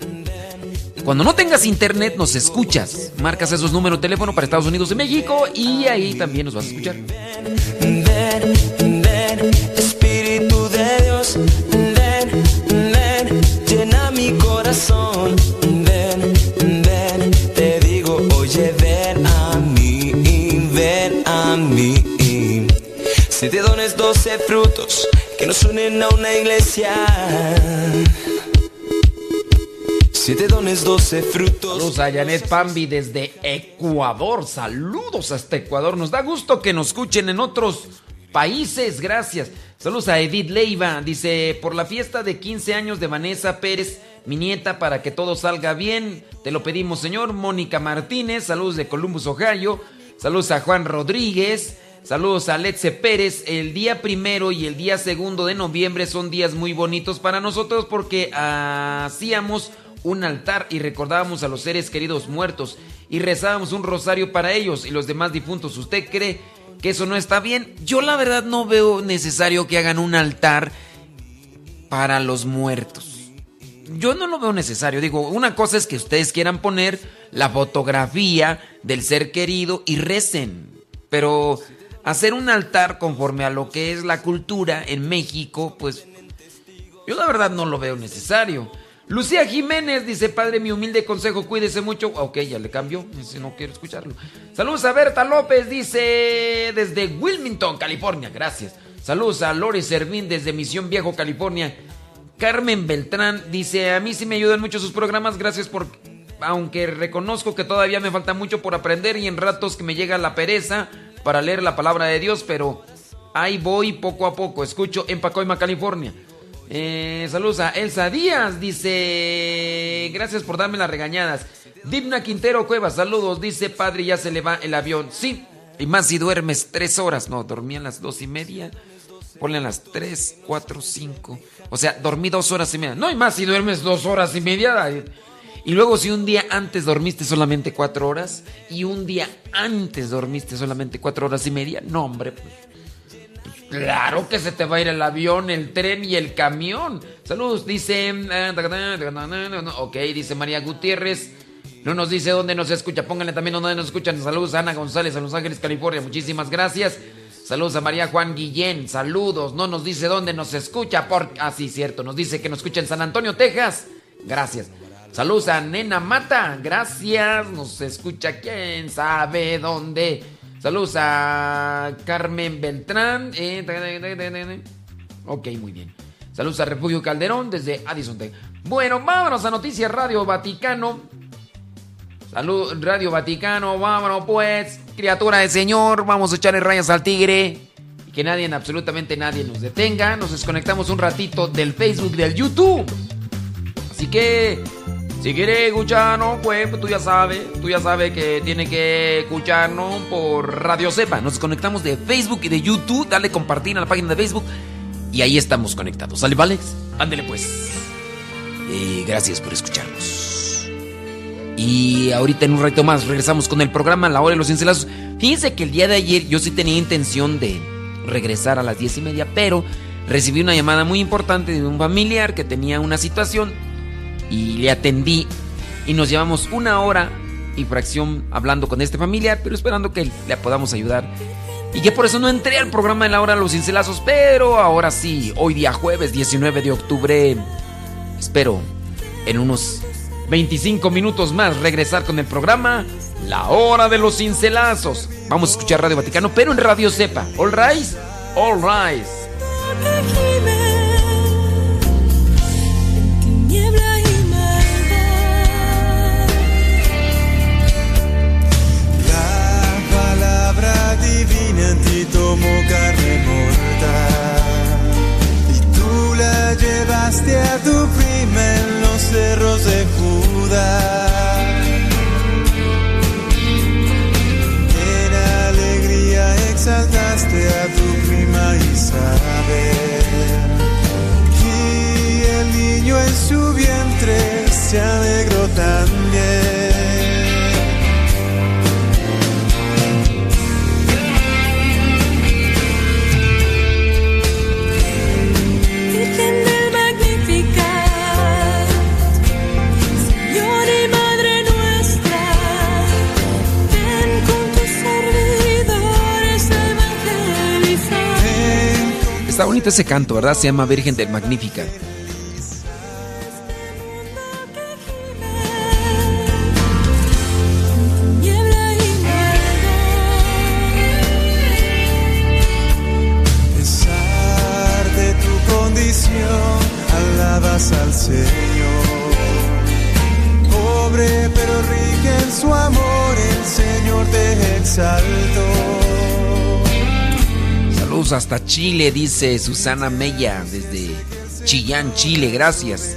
cuando no tengas internet nos escuchas. Marcas esos números de teléfono para Estados Unidos y México y ahí también nos vas a escuchar. Ven, ven, Espíritu de Dios, ven, ven, llena mi corazón, mí. Siete dones, doce frutos que nos unen a una iglesia. Siete dones, doce frutos. Saludos a Janet Pambi desde Ecuador. Saludos hasta Ecuador. Nos da gusto que nos escuchen en otros países. Gracias. Saludos a Edith Leiva. Dice, por la fiesta de 15 años de Vanessa Pérez, mi nieta, para que todo salga bien. Te lo pedimos, señor. Mónica Martínez. Saludos de Columbus, Ohio. Saludos a Juan Rodríguez. Saludos a Letze Pérez. El día primero y el día segundo de noviembre son días muy bonitos para nosotros porque hacíamos un altar y recordábamos a los seres queridos muertos y rezábamos un rosario para ellos y los demás difuntos. ¿Usted cree que eso no está bien? Yo la verdad no veo necesario que hagan un altar para los muertos. Yo no lo veo necesario. Digo, una cosa es que ustedes quieran poner la fotografía del ser querido y recen. Pero hacer un altar conforme a lo que es la cultura en México, pues yo la verdad no lo veo necesario. Lucía Jiménez dice, padre, mi humilde consejo, cuídese mucho. Ok, ya le cambió, dice, no quiero escucharlo. Saludos a Berta López, dice, desde Wilmington, California, gracias. Saludos a Lore Servín desde Misión Viejo, California. Carmen Beltrán dice, a mí sí me ayudan mucho sus programas, gracias por... Aunque reconozco que todavía me falta mucho por aprender y en ratos que me llega la pereza para leer la palabra de Dios, pero ahí voy poco a poco. Escucho en Pacoima, California. Eh, saludos a Elsa Díaz, dice, gracias por darme las regañadas. Digna Quintero Cuevas, saludos, dice, padre, ya se le va el avión. Sí, y más si duermes tres horas. No, dormí a las dos y media. Ponle a las tres, cuatro, cinco. O sea, dormí dos horas y media. No, y más si duermes dos horas y media. Y luego si un día antes dormiste solamente cuatro horas y un día antes dormiste solamente cuatro horas y media, no, hombre, pues, Claro que se te va a ir el avión, el tren y el camión. Saludos, dice. Ok, dice María Gutiérrez. No nos dice dónde nos escucha. Pónganle también dónde nos escuchan. Saludos Ana González a Los Ángeles, California. Muchísimas gracias. Saludos a María Juan Guillén. Saludos. No nos dice dónde nos escucha. Por... Ah, sí, cierto. Nos dice que nos escucha en San Antonio, Texas. Gracias. Saludos a Nena Mata. Gracias. Nos escucha quién sabe dónde. Saludos a Carmen Beltrán. Eh, ok, muy bien. Saludos a Refugio Calderón desde Addison, Texas. Bueno, vámonos a Noticias Radio Vaticano. Salud, Radio Vaticano, vámonos pues, criatura del Señor, vamos a echarle rayas al tigre. Y que nadie, absolutamente nadie nos detenga. Nos desconectamos un ratito del Facebook, del YouTube. Así que, si quiere escucharnos, pues, pues tú ya sabes, tú ya sabes que tiene que escucharnos por Radio Cepa. Nos desconectamos de Facebook y de YouTube, dale compartir a la página de Facebook y ahí estamos conectados. ¿Sale, Valex? Ándele pues. Y gracias por escucharnos. Y ahorita en un rato más regresamos con el programa La Hora de los Cincelazos. Fíjense que el día de ayer yo sí tenía intención de regresar a las diez y media, pero recibí una llamada muy importante de un familiar que tenía una situación y le atendí y nos llevamos una hora y fracción hablando con este familiar, pero esperando que le podamos ayudar. Y que por eso no entré al programa de la hora de los cincelazos, pero ahora sí, hoy día jueves 19 de octubre, espero en unos 25 minutos más regresar con el programa La Hora de los Cincelazos. Vamos a escuchar Radio Vaticano, pero en Radio Cepa. All rise, all rise. La palabra divina en ti tomó carne mortal y tú la llevaste a tu los cerros de Judá. En alegría exaltaste a tu prima Isabel y el niño en su vientre se alegró también. Está bonito ese canto, ¿verdad? Se llama Virgen del Magnífica. Chile, dice Susana Mella, desde Chillán, Chile. Gracias.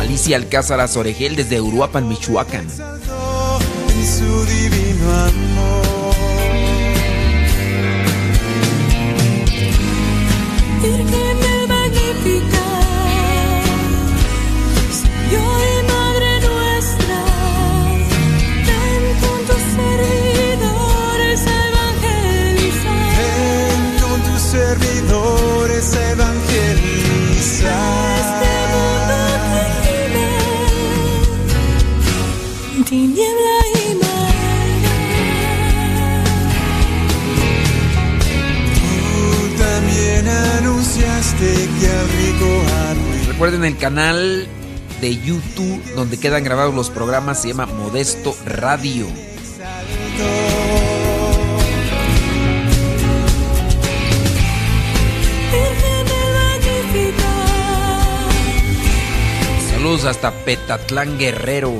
Alicia Alcázar Oregel, desde Uruapan, Michoacán. Recuerden el canal de YouTube donde quedan grabados los programas, se llama Modesto Radio. Saludos hasta Petatlán Guerrero.